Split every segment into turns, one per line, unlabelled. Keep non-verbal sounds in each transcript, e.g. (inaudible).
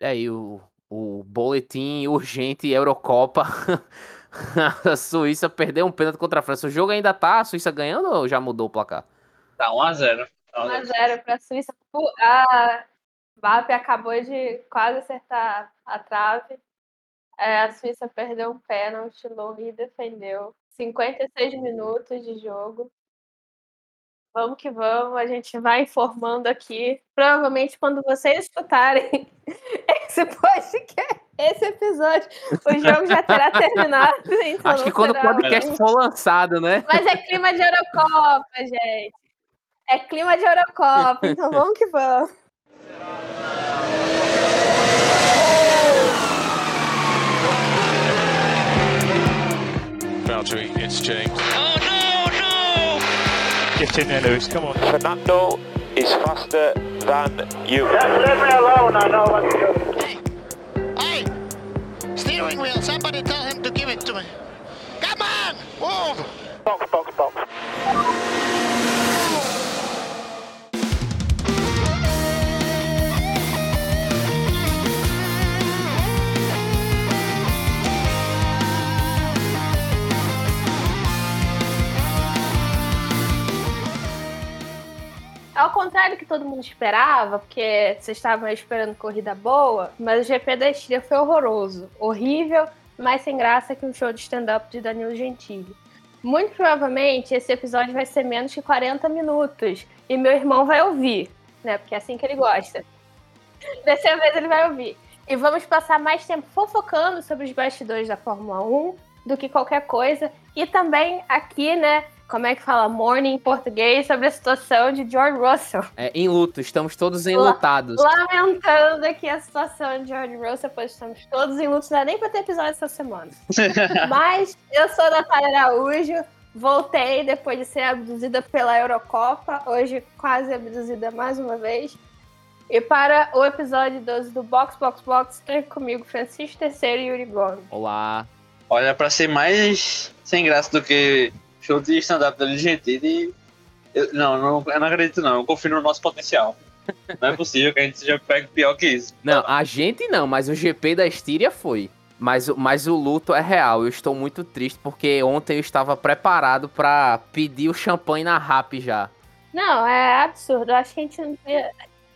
É aí o, o boletim urgente Eurocopa. (laughs) a Suíça perdeu um pênalti contra a França. O jogo ainda tá a Suíça ganhando ou já mudou o placar?
Tá 1x0.
1x0 para a Suíça. A Mbappé acabou de quase acertar a trave. É, a Suíça perdeu um pênalti, Louis defendeu. 56 minutos de jogo. Vamos que vamos, a gente vai informando aqui. Provavelmente quando vocês escutarem (laughs) esse podcast, esse episódio, o jogo já terá (laughs) terminado.
Então Acho que quando o podcast for lançado, né?
Mas é clima de Eurocopa, gente. É clima de Eurocopa, então vamos que vamos.
Valtteri, it's James.
No, no!
Get in there, Lewis, come on.
Fernando is faster than you.
Just Leave me alone, I know what to do.
Hey! Hey! Steering wheel, somebody tell him to give it to me. Come on! Move!
Box, box, box.
Ao contrário do que todo mundo esperava, porque vocês estavam esperando corrida boa, mas o GP da Estíria foi horroroso. Horrível, mais sem graça que um show de stand-up de Danilo Gentili. Muito provavelmente esse episódio vai ser menos que 40 minutos. E meu irmão vai ouvir, né? Porque é assim que ele gosta. (laughs) Dessa vez ele vai ouvir. E vamos passar mais tempo fofocando sobre os bastidores da Fórmula 1 do que qualquer coisa. E também aqui, né, como é que fala morning em português sobre a situação de George Russell.
É, em luto, estamos todos enlutados.
Lamentando aqui a situação de George Russell, pois estamos todos em luto, não é nem pra ter episódio essa semana. (laughs) Mas eu sou Natália Araújo, voltei depois de ser abduzida pela Eurocopa, hoje quase abduzida mais uma vez. E para o episódio 12 do Box Box Box, tem comigo Francisco Terceiro e Yuri Gomes.
Olá.
Olha, pra ser mais sem graça do que show de stand-up da Gentili, eu, não, não, eu não acredito não, eu confio no nosso potencial. Não é possível que a gente seja pego pior que isso.
Não, a gente não, mas o GP da Estíria foi. Mas, o- mas o luto é real. Eu estou muito triste porque ontem eu estava preparado pra pedir o champanhe na rap já.
Não, é absurdo. Eu acho que a gente não tem.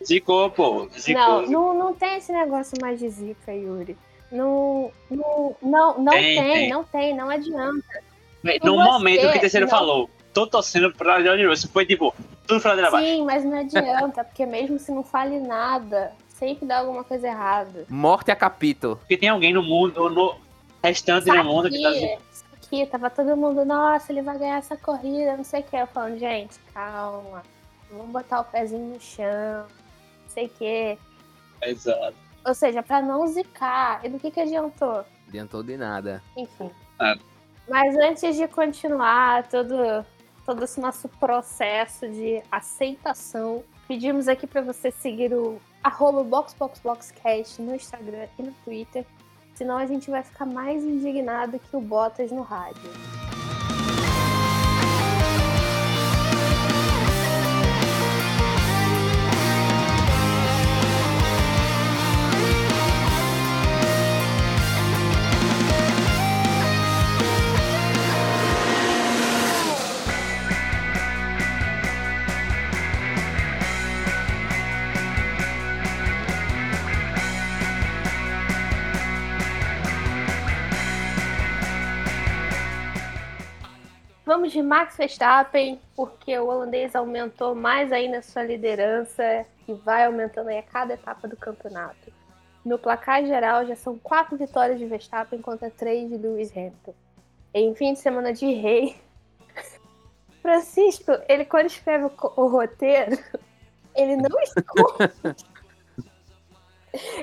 Zicou, pô. Zicou.
Não, não, não tem esse negócio mais de zica, Yuri. Não, não, não, não
Tem,
tem,
tem.
não tem, não adianta.
No
você
momento que o terceiro
não-
falou, tô torcendo pra George Russell, foi tipo, tudo pra abaixo.
Sim, mas não adianta, porque mesmo se não fale nada, sempre dá alguma coisa errada.
Morte a capítulo.
Porque tem alguém no mundo, no restante do mundo que tá
aqui, isso aqui, tava todo mundo, nossa, ele vai ganhar essa corrida, não sei o que. Eu falando, gente, calma, vamos botar o pezinho no chão, não sei o que.
Exato.
Ou seja, pra não zicar. E do que que adiantou?
Adiantou de nada.
Enfim.
Nada.
Mas antes de continuar todo, todo esse nosso processo de aceitação, pedimos aqui para você seguir o arroba BoxBoxBoxCast no Instagram e no Twitter. Senão a gente vai ficar mais indignado que o Bottas no rádio. Vamos de Max Verstappen, porque o holandês aumentou mais ainda sua liderança e vai aumentando a cada etapa do campeonato. No placar geral, já são quatro vitórias de Verstappen contra três de Lewis Hamilton. Em fim de semana de rei, (laughs) Francisco, ele quando escreve o, o roteiro, (laughs) ele não esconde.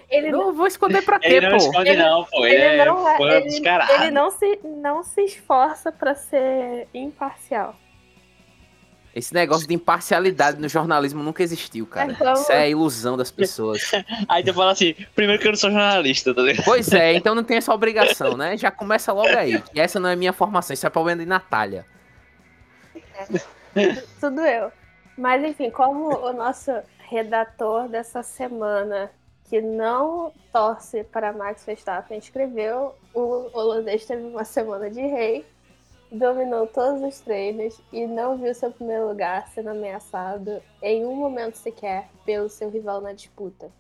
Ele
Não vou esconder pra quê,
Ele não
pô?
esconde
Ele-
não, pô. Ele,
ele
é
não, é- ele,
descarado.
ele não se, não se esforça pra ser imparcial.
Esse negócio de imparcialidade no jornalismo nunca existiu, cara.
Então-
Isso é ilusão das pessoas. (laughs)
Aí tu fala assim, primeiro que eu não sou jornalista, tá ligado?
Pois é, (laughs) então não tem essa obrigação, né? Já começa logo aí. E essa não é minha formação, isso é problema de Natália.
Tudo eu. Mas enfim, como o nosso redator dessa semana que não torce para Max Verstappen, escreveu: o holandês teve uma semana de rei, dominou todos os treinos e não viu seu primeiro lugar sendo ameaçado em um momento sequer pelo seu rival na disputa.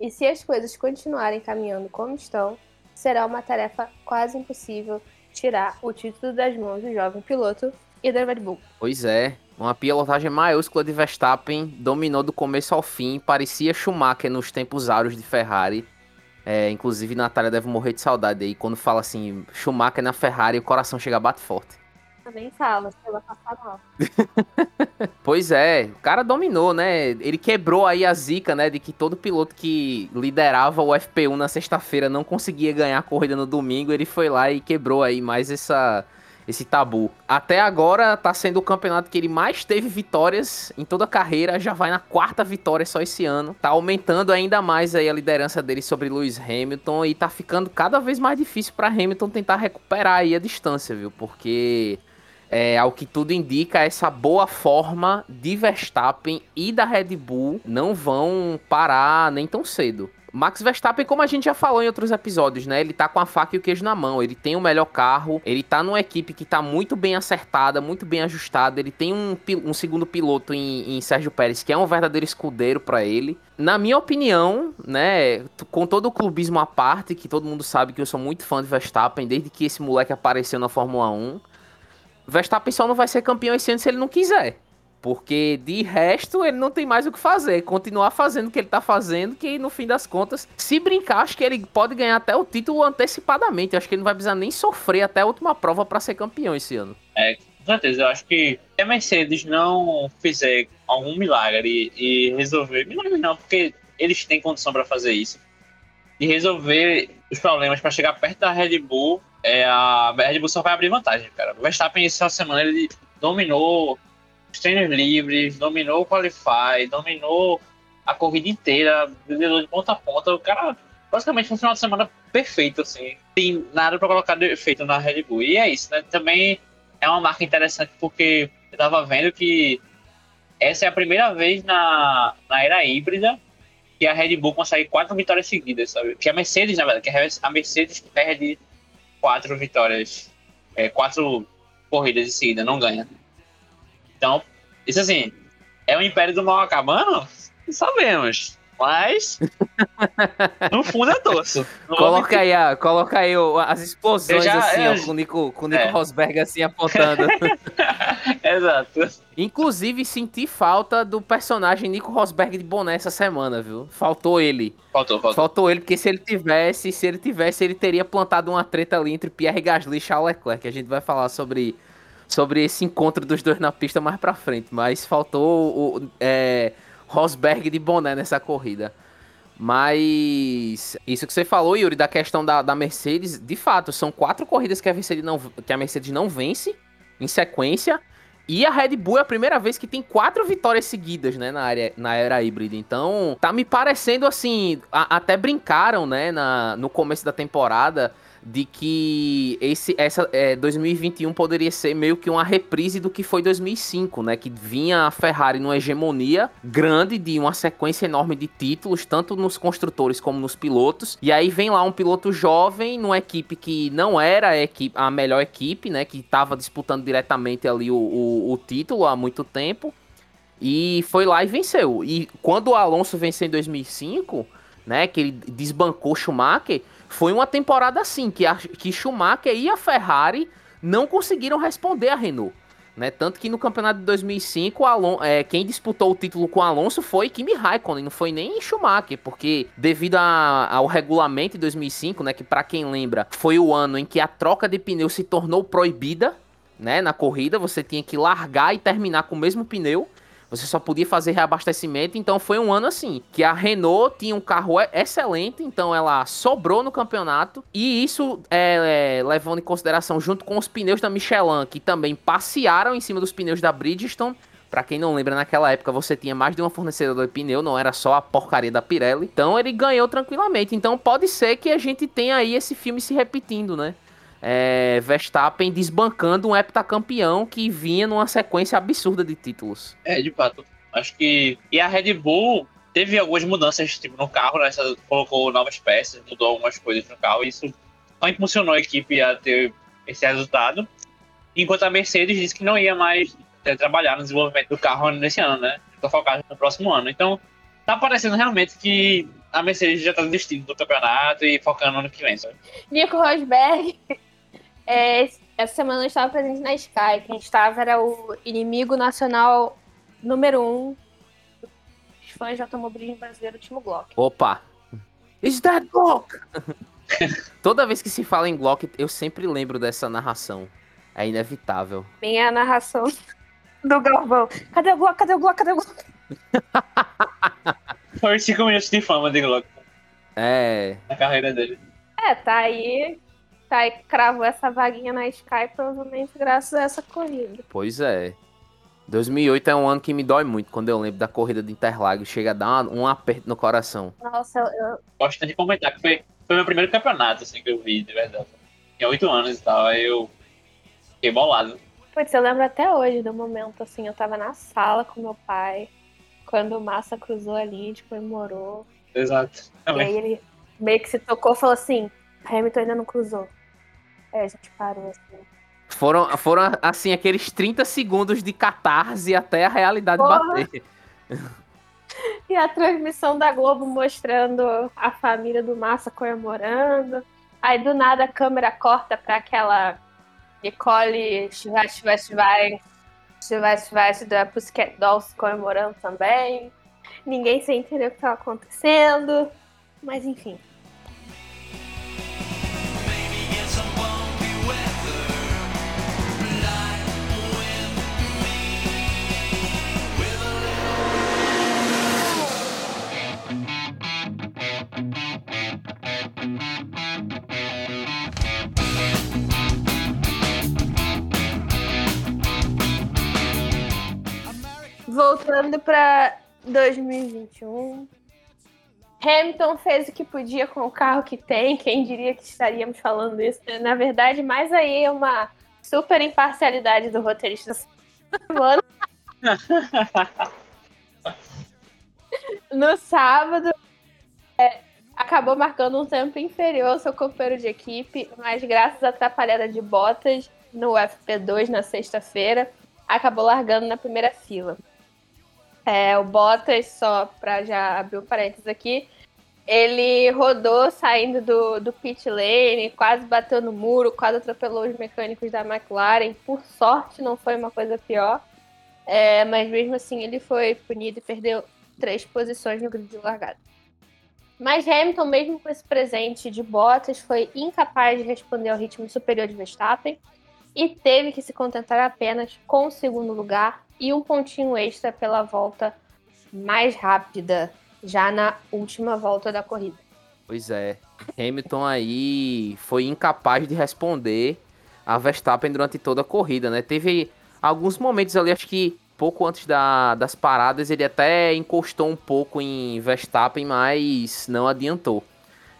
E se as coisas continuarem caminhando como estão, será uma tarefa quase impossível tirar o título das mãos do jovem piloto e da Red Bull.
Pois é, uma pilotagem maiúscula de Verstappen, dominou do começo ao fim, parecia Schumacher nos tempos áureos de Ferrari. É, inclusive, Natália deve morrer de saudade aí. Quando fala assim, Schumacher na Ferrari, o coração chega a bate forte.
Também fala, se ela passar mal. (laughs)
Pois é, o cara dominou, né? Ele quebrou aí a zica, né? De que todo piloto que liderava o FP1 na sexta-feira não conseguia ganhar a corrida no domingo. Ele foi lá e quebrou aí mais essa, esse tabu. Até agora tá sendo o campeonato que ele mais teve vitórias em toda a carreira, já vai na quarta vitória só esse ano. Tá aumentando ainda mais aí a liderança dele sobre Lewis Hamilton e tá ficando cada vez mais difícil para Hamilton tentar recuperar aí a distância, viu? Porque é, ao que tudo indica, essa boa forma de Verstappen e da Red Bull não vão parar nem tão cedo. Max Verstappen, como a gente já falou em outros episódios, né? Ele tá com a faca e o queijo na mão. Ele tem o melhor carro, ele tá numa equipe que tá muito bem acertada, muito bem ajustada. Ele tem um, um segundo piloto em, em, Sérgio Pérez, que é um verdadeiro escudeiro para ele. Na minha opinião, né? Com todo o clubismo à parte, que todo mundo sabe que eu sou muito fã de Verstappen, desde que esse moleque apareceu na Fórmula 1. Verstappen só não vai ser campeão esse ano se ele não quiser. Porque de resto ele não tem mais o que fazer. Continuar fazendo o que ele tá fazendo, que no fim das contas, se brincar, acho que ele pode ganhar até o título antecipadamente. Acho que ele não vai precisar nem sofrer até a última prova para ser campeão esse ano.
É, com certeza. Eu acho que se a Mercedes não fizer algum milagre e resolver. Milagre não, porque eles têm condição para fazer isso. E resolver os problemas para chegar perto da Red Bull é, a Red Bull só vai abrir vantagem, cara. O Verstappen essa semana ele dominou os treinos livres, dominou o Qualify, dominou a corrida inteira, liderou de ponta a ponta. O cara basicamente foi um final de semana perfeito, assim. Tem nada para colocar defeito na Red Bull. E é isso, né? Também é uma marca interessante porque eu tava vendo que essa é a primeira vez na, na era híbrida que a Red Bull consegue quatro vitórias seguidas, sabe? Que a Mercedes, na verdade, que a Mercedes perde quatro vitórias, é, quatro corridas em seguida, não ganha. Então, isso assim, é o Império do Mal acabando? Sabemos. Mas, (laughs) no fundo é doce.
Coloca aí, a, coloca aí as explosões
já-
assim,
eu-
ó, com o Nico, com o Nico
É.
Rosberg assim apontando. (laughs)
Exato.
Inclusive, senti falta do personagem Nico Rosberg de boné essa semana, viu? Faltou ele.
Faltou, faltou.
Faltou ele, porque se ele tivesse, se ele tivesse, ele teria plantado uma treta ali entre Pierre Gasly e Charles Leclerc, a gente vai falar sobre, sobre esse encontro dos dois na pista mais pra frente. Mas faltou o é, Rosberg de boné nessa corrida. Mas isso que você falou, Yuri, da questão da, da Mercedes, de fato, são quatro corridas que a Mercedes não, que a Mercedes não vence em sequência. E a Red Bull é a primeira vez que tem quatro vitórias seguidas, né, na, área, na era híbrida. Então, tá me parecendo assim. a- até brincaram, né, na, no começo da temporada, de que esse essa é, 2021 poderia ser meio que uma reprise do que foi 2005, né, que vinha a Ferrari numa hegemonia grande de uma sequência enorme de títulos, tanto nos construtores como nos pilotos. E aí vem lá um piloto jovem numa equipe que não era a, equipe, a melhor equipe, né, que estava disputando diretamente ali o, o, o título há muito tempo. E foi lá e venceu. E quando o Alonso venceu em 2005, né, que ele desbancou Schumacher, foi uma temporada assim, que, a, que Schumacher e a Ferrari não conseguiram responder a Renault. Né? Tanto que no campeonato de 2005, o Alon é, quem disputou o título com Alonso foi Kimi Raikkonen, não foi nem Schumacher, porque devido a- ao regulamento de 2005, né, que para quem lembra, foi o ano em que a troca de pneu se tornou proibida, né, na corrida, você tinha que largar e terminar com o mesmo pneu. Você só podia fazer reabastecimento, então foi um ano assim, que a Renault tinha um carro excelente, então ela sobrou no campeonato, e isso é, é, levando em consideração junto com os pneus da Michelin, que também passearam em cima dos pneus da Bridgestone, Pra quem não lembra, naquela época você tinha mais de uma fornecedora de pneu, não era só a porcaria da Pirelli. Então ele ganhou tranquilamente. Então pode ser que a gente tenha aí esse filme se repetindo, né? É, Verstappen desbancando um heptacampeão que vinha numa sequência absurda de títulos.
É, de fato. Acho que. E a Red Bull teve algumas mudanças tipo, no carro, né? Colocou novas peças, mudou algumas coisas no carro, e isso só impulsionou a equipe a ter esse resultado. Enquanto a Mercedes disse que não ia mais eh, trabalhar no desenvolvimento do carro nesse ano, né? Tô focado no próximo ano. Então, tá parecendo realmente que a Mercedes já tá desistindo do campeonato e focando no ano que vem, sabe?
Nico Rosberg, é, essa semana eu estava presente na Sky. Quem estava era o inimigo nacional número um dos fãs de automobilismo brasileiro, o Timo Glock.
Opa! Is that Glock? (laughs) Toda vez que se fala em Glock, eu sempre lembro dessa narração. É inevitável.
Minha narração do Galvão. Cadê o Glock? Cadê o Glock? Cadê o Glock?
Foi cinco minutos de fama de Glock
É.
na carreira dele.
É, tá aí. Aí, cravou essa vaguinha na Sky, provavelmente graças a essa corrida.
Pois é. 2008 é um ano que me dói muito quando eu lembro da corrida de Interlagos. Chega a dar um aperto no coração.
Nossa, eu,
Gosto de comentar que foi, foi meu primeiro campeonato, assim, que eu vi, de verdade. Tinha oito anos e tal, aí eu fiquei bolado.
Putz, eu lembro até hoje do momento, assim, eu tava na sala com meu pai, quando o Massa cruzou ali, a gente comemorou.
Exato.
E
Também.
aí ele meio que se tocou e falou assim, Hamilton ainda não cruzou. Aí a gente parou assim.
Foram, foram assim, aqueles 30 segundos de catarse até a realidade
Porra.
bater. (laughs)
E a transmissão da Globo mostrando a família do Massa comemorando. Aí do nada a câmera corta pra aquela Nicole Schwarz, Schwarz, Schwarz, Schwarz, Schwarz da Pussycat Dolls comemorando também. Ninguém sem entender o que estava acontecendo. Mas enfim. Voltando para 2021. Hamilton fez o que podia com o carro que tem. Quem diria que estaríamos falando isso? Na verdade, mais aí é uma super imparcialidade do roteirista (laughs) semana. No sábado, é, acabou marcando um tempo inferior ao seu companheiro de equipe, mas graças à atrapalhada de botas no FP2 na sexta-feira, acabou largando na primeira fila. É, o Bottas, só para já abrir o um parênteses aqui, ele rodou saindo do, do pit lane, quase bateu no muro, quase atropelou os mecânicos da McLaren. Por sorte, não foi uma coisa pior. É, mas mesmo assim, ele foi punido e perdeu três posições no grid de largada. Mas Hamilton, mesmo com esse presente de Bottas, foi incapaz de responder ao ritmo superior de Verstappen e teve que se contentar apenas com o segundo lugar e um pontinho extra pela volta mais rápida, já na última volta da corrida.
Pois é. Hamilton aí foi incapaz de responder a Verstappen durante toda a corrida, né? Teve alguns momentos ali, acho que pouco antes da, das paradas, ele até encostou um pouco em Verstappen, mas não adiantou.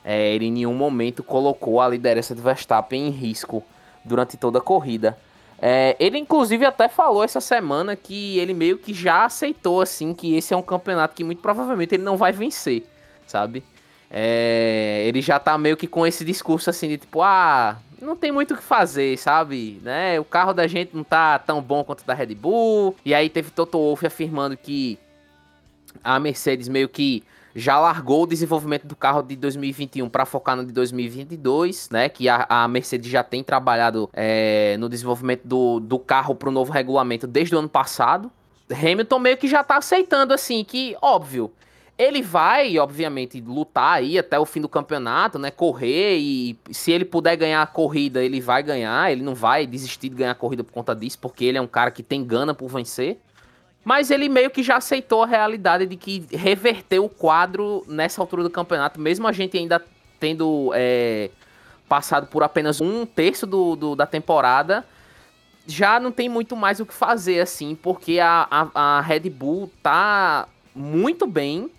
É, ele em nenhum momento colocou a liderança de Verstappen em risco durante toda a corrida. É, ele inclusive até falou essa semana que ele meio que já aceitou assim que esse é um campeonato que muito provavelmente ele não vai vencer, sabe? É, ele já tá meio que com esse discurso assim de tipo, ah, não tem muito o que fazer, sabe? Né? O carro da gente não tá tão bom quanto o da Red Bull. E aí teve Toto Wolff afirmando que a Mercedes meio que já largou o desenvolvimento do carro de 2021 para focar no de 2022, né? Que a, a Mercedes já tem trabalhado é, no desenvolvimento do, do carro para o novo regulamento desde o ano passado. Hamilton meio que já tá aceitando assim que, óbvio, ele vai, obviamente, lutar aí até o fim do campeonato, né? Correr e se ele puder ganhar a corrida, ele vai ganhar. Ele não vai desistir de ganhar a corrida por conta disso, porque ele é um cara que tem gana por vencer. Mas ele meio que já aceitou a realidade de que reverteu o quadro nessa altura do campeonato, mesmo a gente ainda tendo é, passado por apenas um terço do, do, da temporada, já não tem muito mais o que fazer, assim, porque a, a, a Red Bull tá muito bem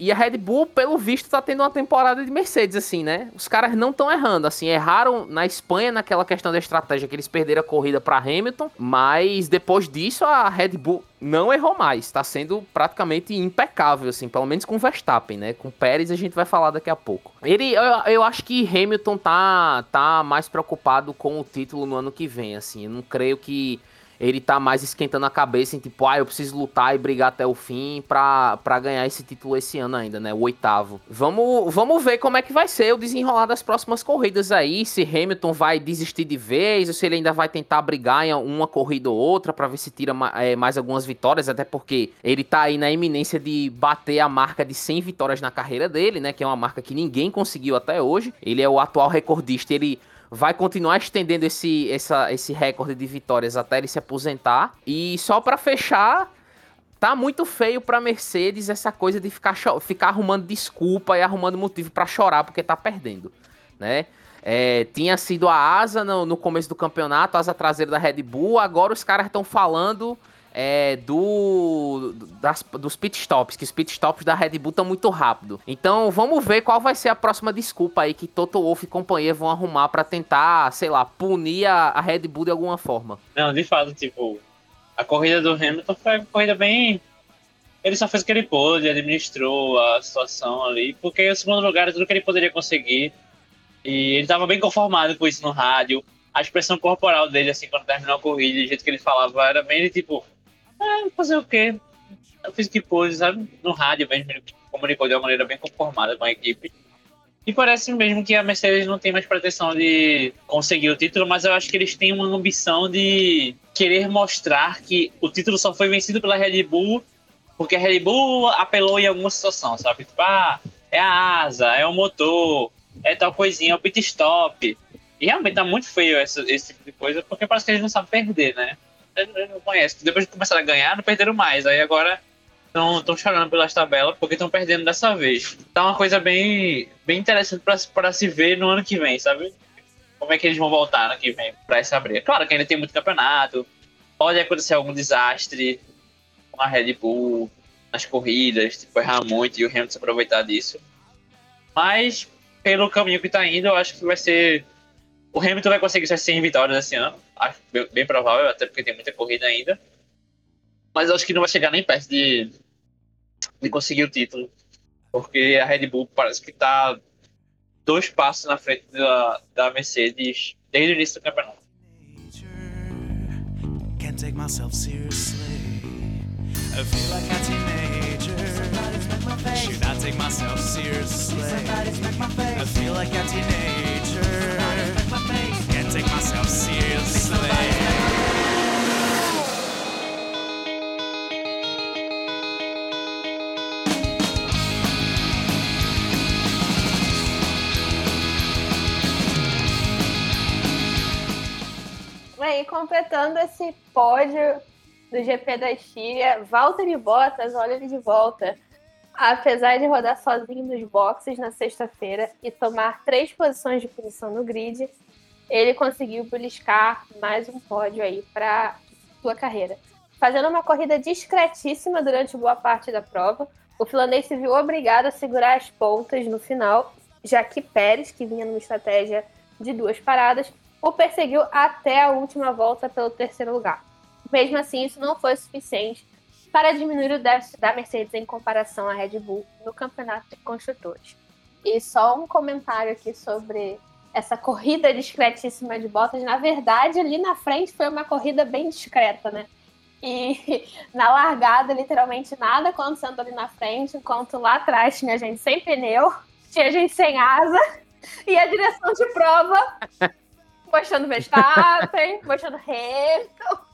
E a Red Bull, pelo visto, tá tendo uma temporada de Mercedes, assim, né? Os caras não estão errando, assim, erraram na Espanha naquela questão da estratégia que eles perderam a corrida para Hamilton, mas depois disso a Red Bull não errou mais, tá sendo praticamente impecável, assim, pelo menos com Verstappen, né? Com Pérez a gente vai falar daqui a pouco. Ele, eu, eu acho que Hamilton tá, tá mais preocupado com o título no ano que vem, assim, eu não creio que ele tá mais esquentando a cabeça em tipo, ah, eu preciso lutar e brigar até o fim pra, pra ganhar esse título esse ano ainda, né? O oitavo. Vamos, vamos ver como é que vai ser o desenrolar das próximas corridas aí, se Hamilton vai desistir de vez, ou se ele ainda vai tentar brigar em uma corrida ou outra pra ver se tira é, mais algumas vitórias, até porque ele tá aí na iminência de bater a marca de 100 vitórias na carreira dele, né? Que é uma marca que ninguém conseguiu até hoje. Ele é o atual recordista, ele vai continuar estendendo esse, essa, esse recorde de vitórias até ele se aposentar. E só para fechar, tá muito feio pra Mercedes essa coisa de ficar, ficar arrumando desculpa e arrumando motivo para chorar porque tá perdendo, né? É, tinha sido a asa no, no começo do campeonato, a asa traseira da Red Bull, agora os caras estão falando é, do das, dos pitstops, que os pitstops da Red Bull estão muito rápido. Então vamos ver qual vai ser a próxima desculpa aí que Toto Wolff e companhia vão arrumar para tentar, sei lá, punir a, a, Red Bull de alguma forma.
Não, de fato, tipo, a corrida do Hamilton foi uma corrida bem. Ele só fez o que ele pôde, administrou a situação ali, porque o segundo lugar é tudo que ele poderia conseguir. E ele estava bem conformado com isso no rádio. A expressão corporal dele, assim, quando terminou a corrida, o jeito que ele falava, era bem tipo, é, fazer o quê? Eu fiz que pôde, sabe? No rádio mesmo, ele comunicou de uma maneira bem conformada com a equipe. E parece mesmo que a Mercedes não tem mais pretensão de conseguir o título, mas eu acho que eles têm uma ambição de querer mostrar que o título só foi vencido pela Red Bull porque a Red Bull apelou em alguma situação, sabe? Tipo, ah, é a asa, é o motor, é tal coisinha, é o pit stop. E realmente tá muito feio esse tipo de coisa, porque parece que eles não sabem perder, né? Não conhece. Depois de começar a ganhar, não perderam mais. Aí agora estão chorando pelas tabelas porque estão perdendo dessa vez. Tá uma coisa bem, bem interessante para se ver no ano que vem, sabe? Como é que eles vão voltar no ano que vem para essa briga. Claro que ainda tem muito campeonato, pode acontecer algum desastre com a Red Bull nas corridas, tipo, errar muito e o Hamilton se aproveitar disso. Mas, pelo caminho que tá indo, eu acho que vai ser o Hamilton vai conseguir ser 100 vitórias esse ano. Acho bem, provável, até porque tem muita corrida ainda. Mas acho que não vai chegar nem perto de, de conseguir o título. Porque a Red Bull parece que está dois passos na frente da, da Mercedes desde o início do campeonato. Can't take myself seriously. I feel like a teenager. Should not take myself seriously. I feel like a teenager. Take myself seriously.
Bem, completando esse pódio do GP da Estíria, Valtteri Bottas, olha ele de volta. Apesar de rodar sozinho nos boxes na sexta-feira e tomar três posições de punição no grid, ele conseguiu beliscar mais um pódio aí para sua carreira. Fazendo uma corrida discretíssima durante boa parte da prova, o finlandês se viu obrigado a segurar as pontas no final, já que Pérez, que vinha numa estratégia de duas paradas, o perseguiu até a última volta pelo terceiro lugar. Mesmo assim, isso não foi suficiente para diminuir o déficit da Mercedes em comparação à Red Bull no campeonato de construtores. E só um comentário aqui sobre essa corrida discretíssima de Bottas. Na verdade, ali na frente foi uma corrida bem discreta, né? E (laughs) na largada, literalmente nada acontecendo ali na frente, enquanto lá atrás tinha gente sem pneu, tinha gente sem asa, (laughs) e a direção de prova mostrando Verstappen, (laughs) mostrando Hamilton.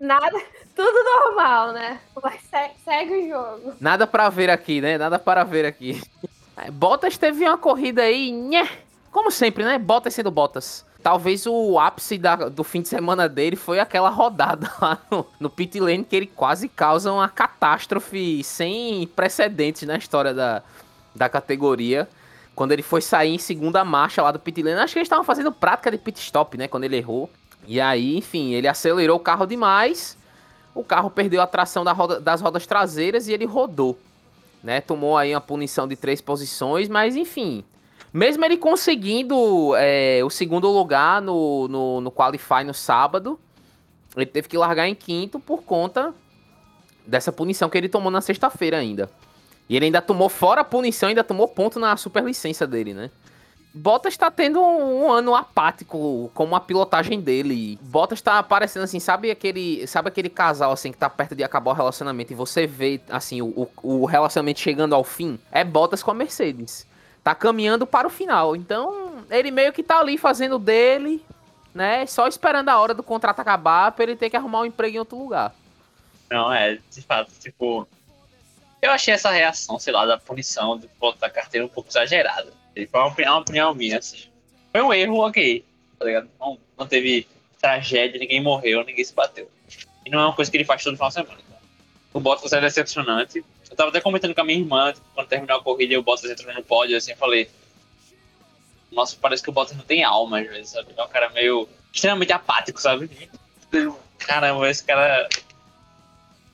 Nada, tudo normal, né? Mas segue, segue o jogo.
Nada para ver aqui, né? Nada para ver aqui. Bottas teve uma corrida aí, nhé, como sempre, né? Bottas sendo Bottas. Talvez o ápice da, do fim de semana dele foi aquela rodada (laughs) lá no, no pit lane que ele quase causa uma catástrofe sem precedentes na história da, da categoria. Quando ele foi sair em segunda marcha lá do pit lane, acho que eles estavam fazendo prática de pit stop, né? Quando ele errou. E aí, enfim, ele acelerou o carro demais. O carro perdeu a tração da roda, das rodas traseiras e ele rodou. né? Tomou aí uma punição de três posições, mas enfim. Mesmo ele conseguindo é, o segundo lugar no, no, no Qualify no sábado, ele teve que largar em quinto por conta dessa punição que ele tomou na sexta-feira ainda. E ele ainda tomou, fora a punição, ainda tomou ponto na superlicença dele, né? Bottas tá tendo um, um ano apático como a pilotagem dele. Bottas tá aparecendo assim, sabe aquele, sabe aquele casal assim que tá perto de acabar o relacionamento e você vê assim o, o relacionamento chegando ao fim? É Bottas com a Mercedes. Tá caminhando para o final. Então, ele meio que tá ali fazendo dele, né? Só esperando a hora do contrato acabar para ele ter que arrumar um emprego em outro lugar.
Não, é, de fato, tipo. Eu achei essa reação, sei lá, da punição de botar a carteira um pouco exagerada. Foi uma uma opinião minha, assim. Foi um erro, ok. Tá ligado? Não, não teve tragédia, ninguém morreu, ninguém se bateu. E não é uma coisa que ele faz todo final de semana. Então. O Bottas é decepcionante. Eu tava até comentando com a minha irmã, tipo, quando terminou a corrida e o Bottas entrou no pódio, assim, eu falei. Nossa, parece que o Bottas não tem alma, às vezes, sabe? É um cara meio. extremamente apático, sabe? Caramba, esse cara.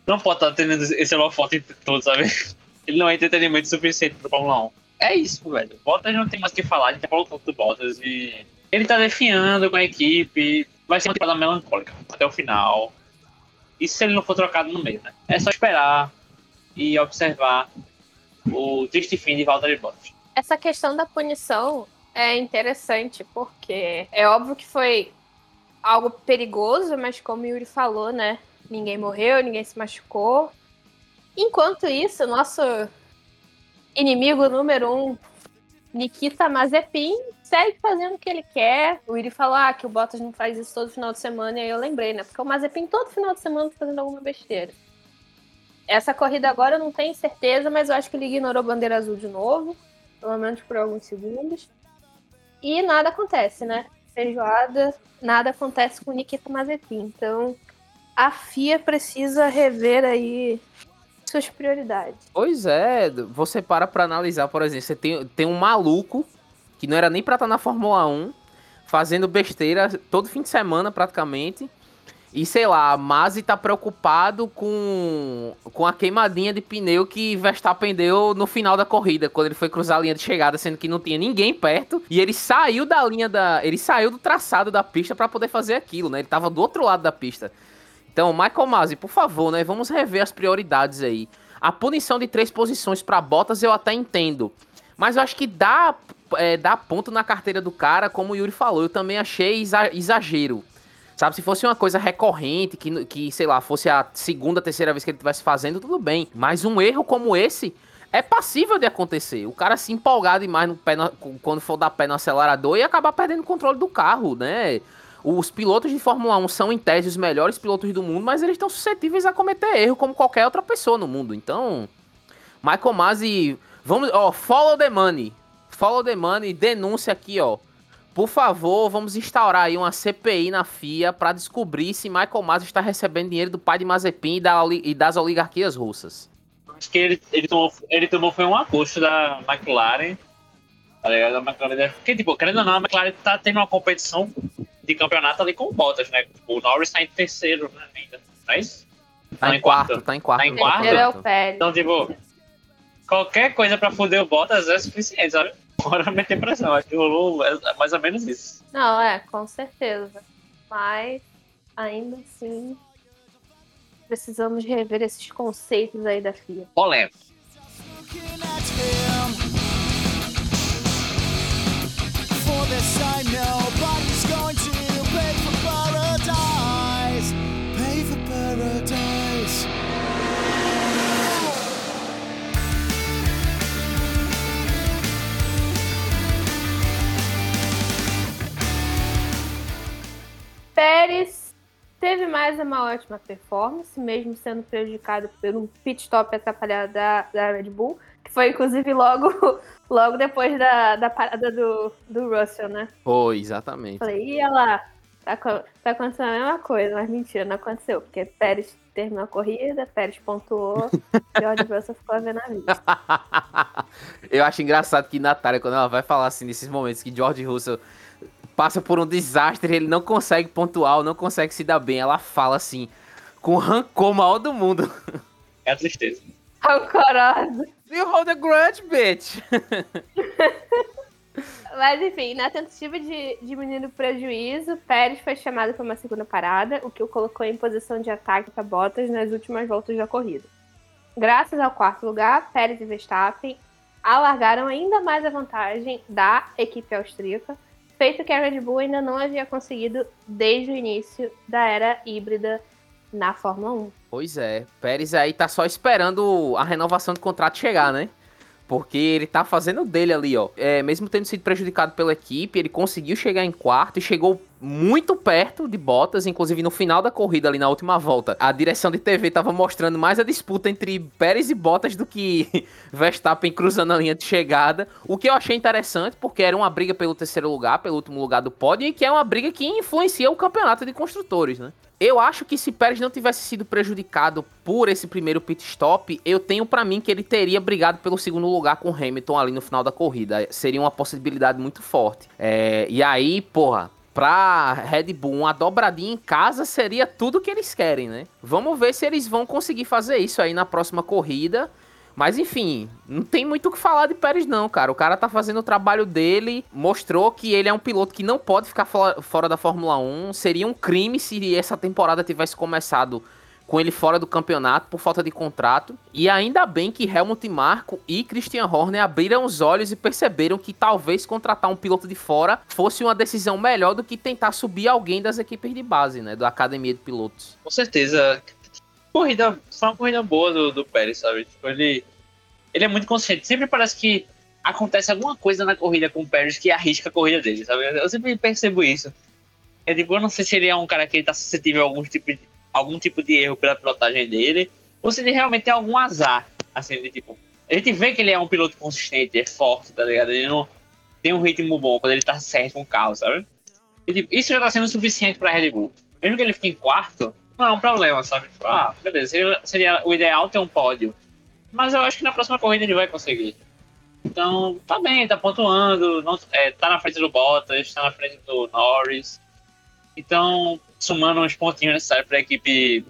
Não pode estar tendo esse holofote todo, sabe? Ele não é entretenimento suficiente pro Fórmula 1. É isso, velho. Bottas não tem mais o que falar, a gente já falou tanto do Bottas e. Ele tá defiando com a equipe, vai ser uma temporada melancólica até o final. E se ele não for trocado no meio, né? É só esperar e observar o triste fim de Valtteri Bottas.
Essa questão da punição é interessante, porque é óbvio que foi algo perigoso, mas como o Yuri falou, né? Ninguém morreu, ninguém se machucou. Enquanto isso, nosso inimigo número um, Nikita Mazepin, segue fazendo o que ele quer. O Yuri falou ah, que o Bottas não faz isso todo final de semana, e aí eu lembrei, né? Porque o Mazepin todo final de semana tá fazendo alguma besteira. Essa corrida agora eu não tenho certeza, mas eu acho que ele ignorou bandeira azul de novo, pelo menos por alguns segundos. E nada acontece, né? Feijoada, nada acontece com Nikita Mazepin. Então, a FIA precisa rever aí suas prioridades.
Pois é, você para pra analisar, por exemplo, você tem, tem um maluco que não era nem pra estar na Fórmula 1, fazendo besteira todo fim de semana praticamente. E sei lá, a Masi tá preocupado com, com a queimadinha de pneu que Verstappen deu no final da corrida, quando ele foi cruzar a linha de chegada, sendo que não tinha ninguém perto. E ele saiu da linha da. Ele saiu do traçado da pista para poder fazer aquilo, né? Ele tava do outro lado da pista. Então, Michael Masi, por favor, né? Vamos rever as prioridades aí. A punição de três posições para Bottas eu até entendo. Mas eu acho que dá, é, dá ponto na carteira do cara, como o Yuri falou. Eu também achei exagero. Sabe, se fosse uma coisa recorrente, que, que, sei lá, fosse a segunda, terceira vez que ele estivesse fazendo, tudo bem. Mas um erro como esse é passível de acontecer. O cara se empolgar demais no pé no, quando for dar pé no acelerador e acabar perdendo o controle do carro, né? Os pilotos de Fórmula 1 são, em tese, os melhores pilotos do mundo, mas eles estão suscetíveis a cometer erro como qualquer outra pessoa no mundo. Então, Michael Masi, vamos, ó, follow the money. Follow the money, denúncia aqui, ó. Por favor, vamos instaurar aí uma CPI na FIA para descobrir se Michael Masi está recebendo dinheiro do pai de Mazepin e, da, e das oligarquias russas.
Acho que ele, ele, tomou, ele tomou foi um agosto da McLaren. Tá ligado? Da McLaren. Porque, tipo, querendo ou não, a McLaren tá tendo uma competição de campeonato ali com o Bottas, né? O Norris tá em terceiro né, ainda, não é isso?
Tá, tá em quarto, quarto, tá em quarto.
Tá em quarto?
É o Pérez.
Então, tipo, qualquer coisa pra foder o Bottas é suficiente, sabe? Bora meter pressão, acho que rolou é mais ou menos isso.
Não, é, com certeza. Mas, ainda assim, precisamos rever esses conceitos aí da FIA.
Polêmico. For this I know,
Pérez teve mais uma ótima performance, mesmo sendo prejudicado por um pit stop atrapalhado da, da Red Bull, que foi inclusive logo, (laughs) logo depois da, da parada do, do Russell, né?
Foi, exatamente.
Falei, ia lá, tá, tá acontecendo a mesma coisa, mas mentira, não aconteceu, porque Pérez terminou a corrida, Pérez pontuou, (laughs) George Russell ficou a ver na vida. (laughs)
Eu acho engraçado que Natália, quando ela vai falar assim, nesses momentos que George Russell passa por um desastre, ele não consegue pontuar, não consegue se dar bem. Ela fala assim, com rancor maior do mundo.
É a tristeza.
Rancorosa.
You hold a grudge, bitch. (laughs)
Mas enfim, na tentativa de diminuir o prejuízo, Pérez foi chamado para uma segunda parada, o que o colocou em posição de ataque para Bottas nas últimas voltas da corrida. Graças ao quarto lugar, Pérez e Verstappen alargaram ainda mais a vantagem da equipe austríaca, feito que a Red Bull ainda não havia conseguido desde o início da era híbrida na Fórmula 1.
Pois é, Pérez aí tá só esperando a renovação do contrato chegar, né? Porque ele tá fazendo dele ali, ó. É, mesmo tendo sido prejudicado pela equipe, ele conseguiu chegar em quarto e chegou muito perto de Bottas, inclusive no final da corrida ali na última volta. A direção de TV tava mostrando mais a disputa entre Pérez e Bottas do que (laughs) Verstappen cruzando a linha de chegada. O que eu achei interessante, porque era uma briga pelo terceiro lugar, pelo último lugar do pódio, e que é uma briga que influencia o campeonato de construtores, né? Eu acho que se Pérez não tivesse sido prejudicado por esse primeiro pit stop, eu tenho para mim que ele teria brigado pelo segundo lugar com Hamilton ali no final da corrida. Seria uma possibilidade muito forte. É, e aí, porra, pra Red Bull uma dobradinha em casa seria tudo que eles querem, né? Vamos ver se eles vão conseguir fazer isso aí na próxima corrida. Mas enfim, não tem muito o que falar de Pérez, não, cara. O cara tá fazendo o trabalho dele, mostrou que ele é um piloto que não pode ficar fora da Fórmula 1. Seria um crime se essa temporada tivesse começado com ele fora do campeonato por falta de contrato. E ainda bem que Helmut Marko e Christian Horner abriram os olhos e perceberam que talvez contratar um piloto de fora fosse uma decisão melhor do que tentar subir alguém das equipes de base, né? Da academia de pilotos.
Com certeza corrida, foi uma corrida boa do, do Pérez, sabe? Tipo, ele, ele é muito consciente. Sempre parece que acontece alguma coisa na corrida com o Pérez que arrisca a corrida dele, sabe? Eu sempre percebo isso. Eu, digo, eu não sei se ele é um cara que está suscetível a algum tipo, de, algum tipo de erro pela pilotagem dele, ou se ele realmente tem algum azar, assim, de tipo... A gente vê que ele é um piloto consistente, é forte, tá ligado? Ele não tem um ritmo bom quando ele tá certo com o carro, sabe? E, tipo, isso já tá sendo suficiente pra Red Bull. Mesmo que ele fique em quarto, não é um problema, sabe? Tipo, ah, beleza, seria, seria o ideal ter um pódio. Mas eu acho que na próxima corrida ele vai conseguir. Então, tá bem, tá pontuando, não, é, tá na frente do Bottas, tá na frente do Norris. Então, somando uns pontinhos necessários para a equipe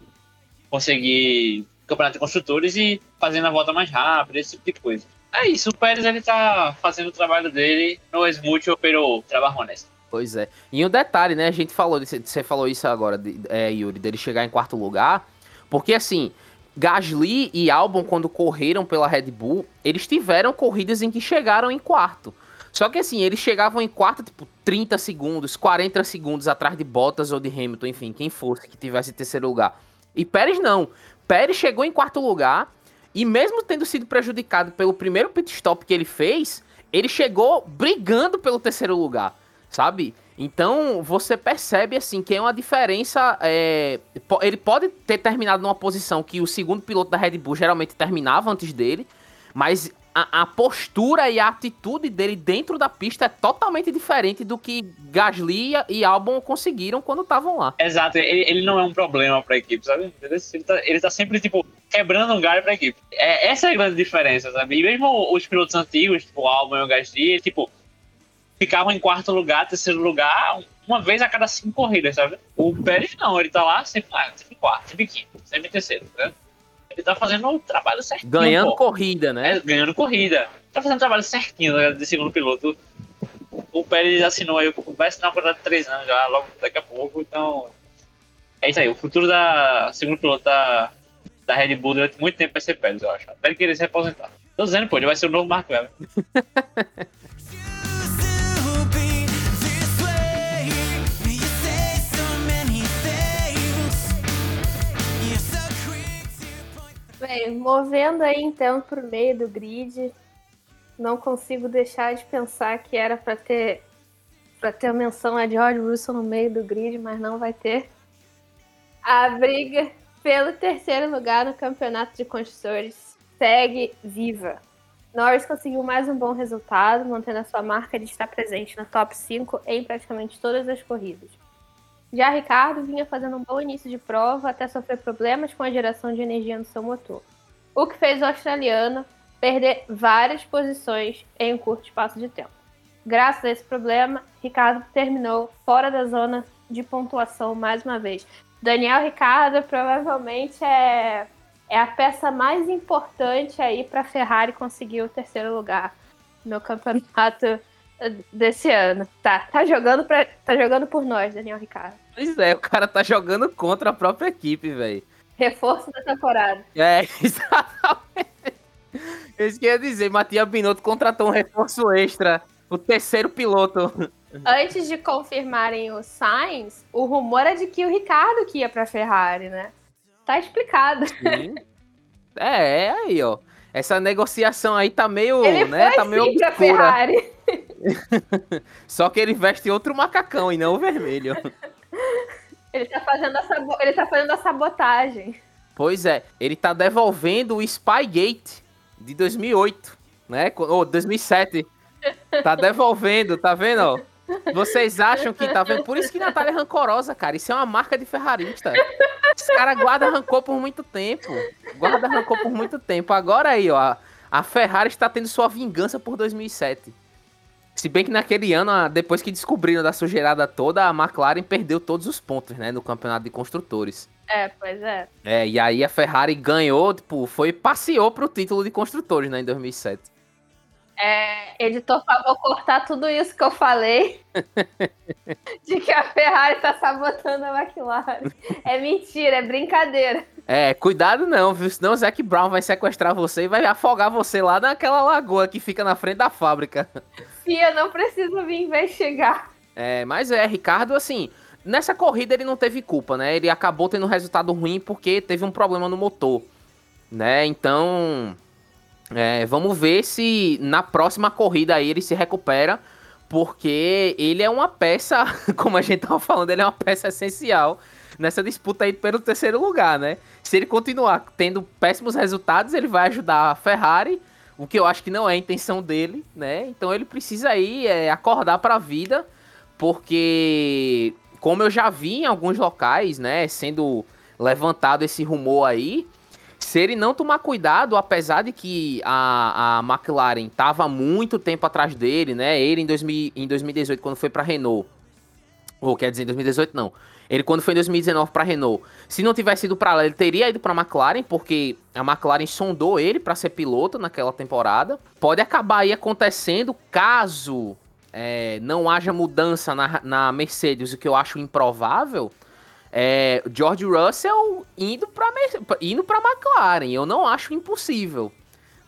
conseguir campeonato de construtores e fazendo a volta mais rápida, esse tipo de coisa. É isso, o Pérez ele tá fazendo o trabalho dele no es mucho, pero trabajo honesto.
Pois é. E um detalhe, né? A gente falou, você falou isso agora, é, Yuri, dele chegar em quarto lugar. Porque assim, Gasly e Albon, quando correram pela Red Bull, eles tiveram corridas em que chegaram em quarto. Só que assim, eles chegavam em quarto, tipo, 30 segundos, 40 segundos atrás de Bottas ou de Hamilton, enfim, quem fosse que tivesse terceiro lugar. E Pérez não. Pérez chegou em quarto lugar e mesmo tendo sido prejudicado pelo primeiro pit stop que ele fez, ele chegou brigando pelo terceiro lugar sabe? Então você percebe assim que é uma diferença. É, ele pode ter terminado numa posição que o segundo piloto da Red Bull geralmente terminava antes dele, mas a, a, postura e a atitude dele dentro da pista é totalmente diferente do que Gasly e Albon conseguiram quando estavam lá.
Exato, ele, ele, não é um problema para a equipe, sabe? Ele tá, ele tá sempre tipo quebrando um galho para a equipe. É, essa é a grande diferença, sabe? E mesmo os pilotos antigos, tipo Albon e o Gasly, tipo ficavam em quarto lugar, terceiro lugar, uma vez a cada cinco corridas, sabe? O Pérez não, ele tá lá sempre, ah, sempre em quarto, sempre em quinto, sempre em terceiro, né? Ele tá fazendo o trabalho certinho.
Ganhando pô. corrida, né?
É, ganhando corrida. Tá fazendo o trabalho certinho né, de segundo piloto. O Pérez assinou aí, vai assinar um contrato de três anos já, logo daqui a pouco, então. É isso aí, o futuro da segundo piloto da, da Red Bull durante muito tempo vai ser Pérez, eu acho. Até ele querer se aposentar. Tô dizendo, pô, ele vai ser o novo Mark Webber. (laughs)
Bem, movendo aí então pro meio do grid, não consigo deixar de pensar que era para ter para ter a menção a George Russell no meio do grid, mas não vai ter. A briga pelo terceiro lugar no campeonato de construtores segue viva. Norris conseguiu mais um bom resultado, mantendo a sua marca de estar presente no top 5 em praticamente todas as corridas. Já Ricardo vinha fazendo um bom início de prova até sofrer problemas com a geração de energia no seu motor, o que fez o australiano perder várias posições em um curto espaço de tempo. Graças a esse problema, Ricardo terminou fora da zona de pontuação mais uma vez. Daniel Ricardo provavelmente é é a peça mais importante aí para Ferrari conseguir o terceiro lugar no campeonato desse ano. Tá, tá jogando para tá jogando por nós, Daniel Ricardo.
Pois é, o cara tá jogando contra a própria equipe, velho.
Reforço da temporada.
É, (laughs) exatamente. Isso que eu ia dizer, Matias Binotto contratou um reforço extra. O terceiro piloto.
Antes de confirmarem o Sainz, o rumor é de que o Ricardo que ia pra Ferrari, né? Tá explicado.
Sim. É, é aí, ó. Essa negociação aí tá meio,
Ele
né?
foi
Tá meio
pra
obscura.
Ferrari. (laughs)
Só que ele veste outro macacão e não o vermelho. (laughs)
Ele tá fazendo a, sabo... ele tá fazendo a sabotagem.
Pois é, ele tá devolvendo o Spygate de 2008, né? Ou 2007. Tá devolvendo, tá vendo? Vocês acham que tá vendo? Por isso que Natália é rancorosa, cara. Isso é uma marca de ferrarista. Esse cara guarda rancor por muito tempo. Guarda rancor por muito tempo. Agora aí, ó. a- A Ferrari está tendo sua vingança por 2007. Se bem que naquele ano, depois que descobriram da sujeirada toda, a McLaren perdeu todos os pontos, né? No campeonato de construtores.
É, pois é.
É, e aí a Ferrari ganhou, tipo, foi passeou pro título de construtores, né, em 2007.
É, editor, favor, cortar tudo isso que eu falei. (laughs) de que a Ferrari tá sabotando a McLaren. É mentira, é brincadeira.
É, cuidado não, viu? Senão o Zac Brown vai sequestrar você e vai afogar você lá naquela lagoa que fica na frente da fábrica.
Fia, não precisa vir investigar.
É, mas é, Ricardo, assim, nessa corrida ele não teve culpa, né? Ele acabou tendo um resultado ruim porque teve um problema no motor, né? Então, é, vamos ver se na próxima corrida aí ele se recupera, porque ele é uma peça, (laughs) como a gente tava falando, ele é uma peça essencial nessa disputa aí pelo terceiro lugar, né? Se ele continuar tendo péssimos resultados, ele vai ajudar a Ferrari, o que eu acho que não é a intenção dele, né? Então ele precisa aí é, acordar para a vida, porque como eu já vi em alguns locais, né, sendo levantado esse rumor aí, se ele não tomar cuidado, apesar de que a, a McLaren tava muito tempo atrás dele, né? Ele em, 2000, em 2018, quando foi pra Renault. Ou quer dizer, em 2018 não. Ele quando foi em 2019 pra Renault. Se não tivesse ido pra lá, ele teria ido pra McLaren, porque a McLaren sondou ele pra ser piloto naquela temporada. Pode acabar aí acontecendo caso é, não haja mudança na, na Mercedes, o que eu acho improvável é, George Russell indo para indo para McLaren. Eu não acho impossível,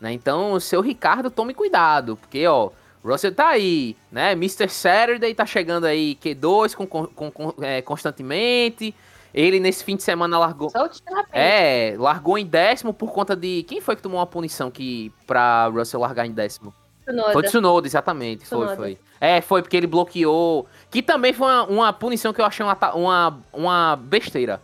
né? Então, seu Ricardo, tome cuidado, porque ó, Russell tá aí, né? Mr. Saturday tá chegando aí Q2 com, com, com é, constantemente. Ele nesse fim de semana largou é, largou em décimo por conta de quem foi que tomou uma punição que para Russell largar em décimo?
Tsunoda.
Foi Tsunoda, exatamente. Foi,
Tsunoda.
foi. É, foi porque ele bloqueou. Que também foi uma, uma punição que eu achei uma, uma, uma besteira.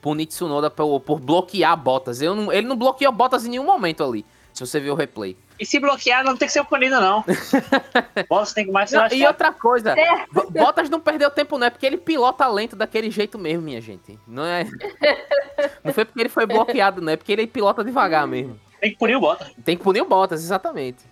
Punir Tsunoda por, por bloquear Bottas. Eu não, ele não bloqueou Bottas em nenhum momento ali. Se você ver o replay.
E se bloquear, não tem que ser punido, não. (laughs) Bottas tem que mais se
Não, e outra coisa. Bo- Bottas não perdeu tempo, não. É porque ele pilota lento daquele jeito mesmo, minha gente. Não é. (laughs) Não foi porque ele foi bloqueado, não. É porque ele pilota devagar mesmo.
Tem que punir o Bottas.
Tem que punir o Bottas, exatamente.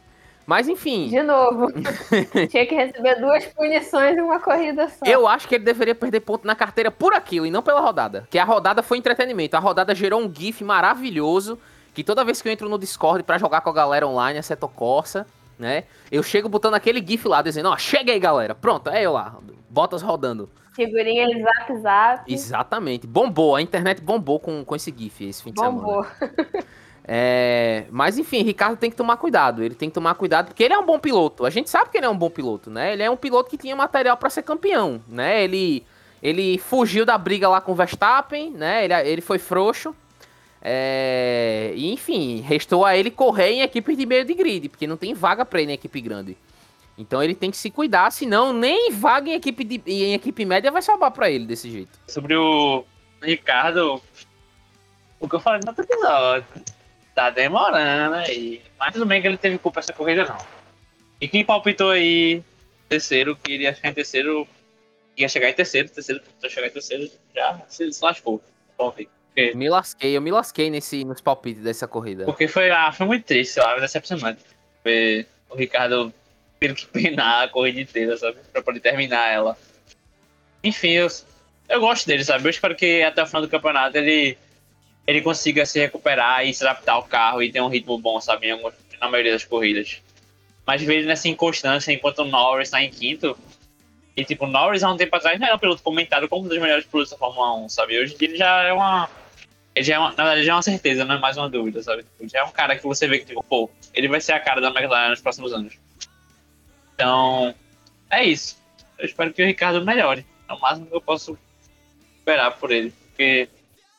Mas enfim.
De novo. (laughs) Tinha que receber duas punições em uma corrida só.
Eu acho que ele deveria perder ponto na carteira por aquilo e não pela rodada. Que a rodada foi entretenimento. A rodada gerou um GIF maravilhoso. Que toda vez que eu entro no Discord pra jogar com a galera online, a Seto Corsa, né? Eu chego botando aquele GIF lá, dizendo, ó, chega aí, galera. Pronto, é eu lá. Botas rodando.
Figurinha de zap zap.
Exatamente. Bombou. A internet bombou com, com esse GIF esse fim de semana.
Bombou. (laughs)
É, mas enfim, Ricardo tem que tomar cuidado. Ele tem que tomar cuidado porque ele é um bom piloto. A gente sabe que ele é um bom piloto, né? Ele é um piloto que tinha material pra ser campeão, né? Ele ele fugiu da briga lá com o Verstappen, né? Ele, ele foi frouxo. É, enfim, restou a ele correr em equipe de meio de grid, porque não tem vaga pra ele em equipe grande. Então ele tem que se cuidar, senão nem vaga em equipe, de, em equipe média vai sobrar pra ele desse jeito.
Sobre o Ricardo, o que eu falei no outro episódio. Tá demorando aí. Mas tudo bem que ele teve culpa essa corrida, não. E quem palpitou aí terceiro, que iria chegar em terceiro, ia chegar em terceiro, terceiro, chegar em terceiro, já se lascou. Bom,
Me lasquei, eu me lasquei nesse, nos palpites dessa corrida.
porque foi, ah, foi muito triste, sei lá, decepcionante. O Ricardo tendo que penar a corrida inteira, sabe? Pra poder terminar ela. Enfim, eu, eu gosto dele, sabe? Eu espero que até o final do campeonato ele ele consiga se recuperar e se adaptar ao carro e ter um ritmo bom, sabe? Na maioria das corridas. Mas ver ele nessa inconstância enquanto o Norris tá em quinto. E tipo, o Norris há um tempo atrás não era um piloto comentado como um dos melhores pilotos da Fórmula 1, sabe? Hoje em dia ele já é uma. Já é uma, na verdade, já é uma certeza, não é mais uma dúvida, sabe? Tipo, Já é um cara que você vê que, tipo, pô, ele vai ser a cara da McLaren nos próximos anos. Então, é isso. Eu espero que o Ricardo melhore. É o máximo que eu posso esperar por ele. Porque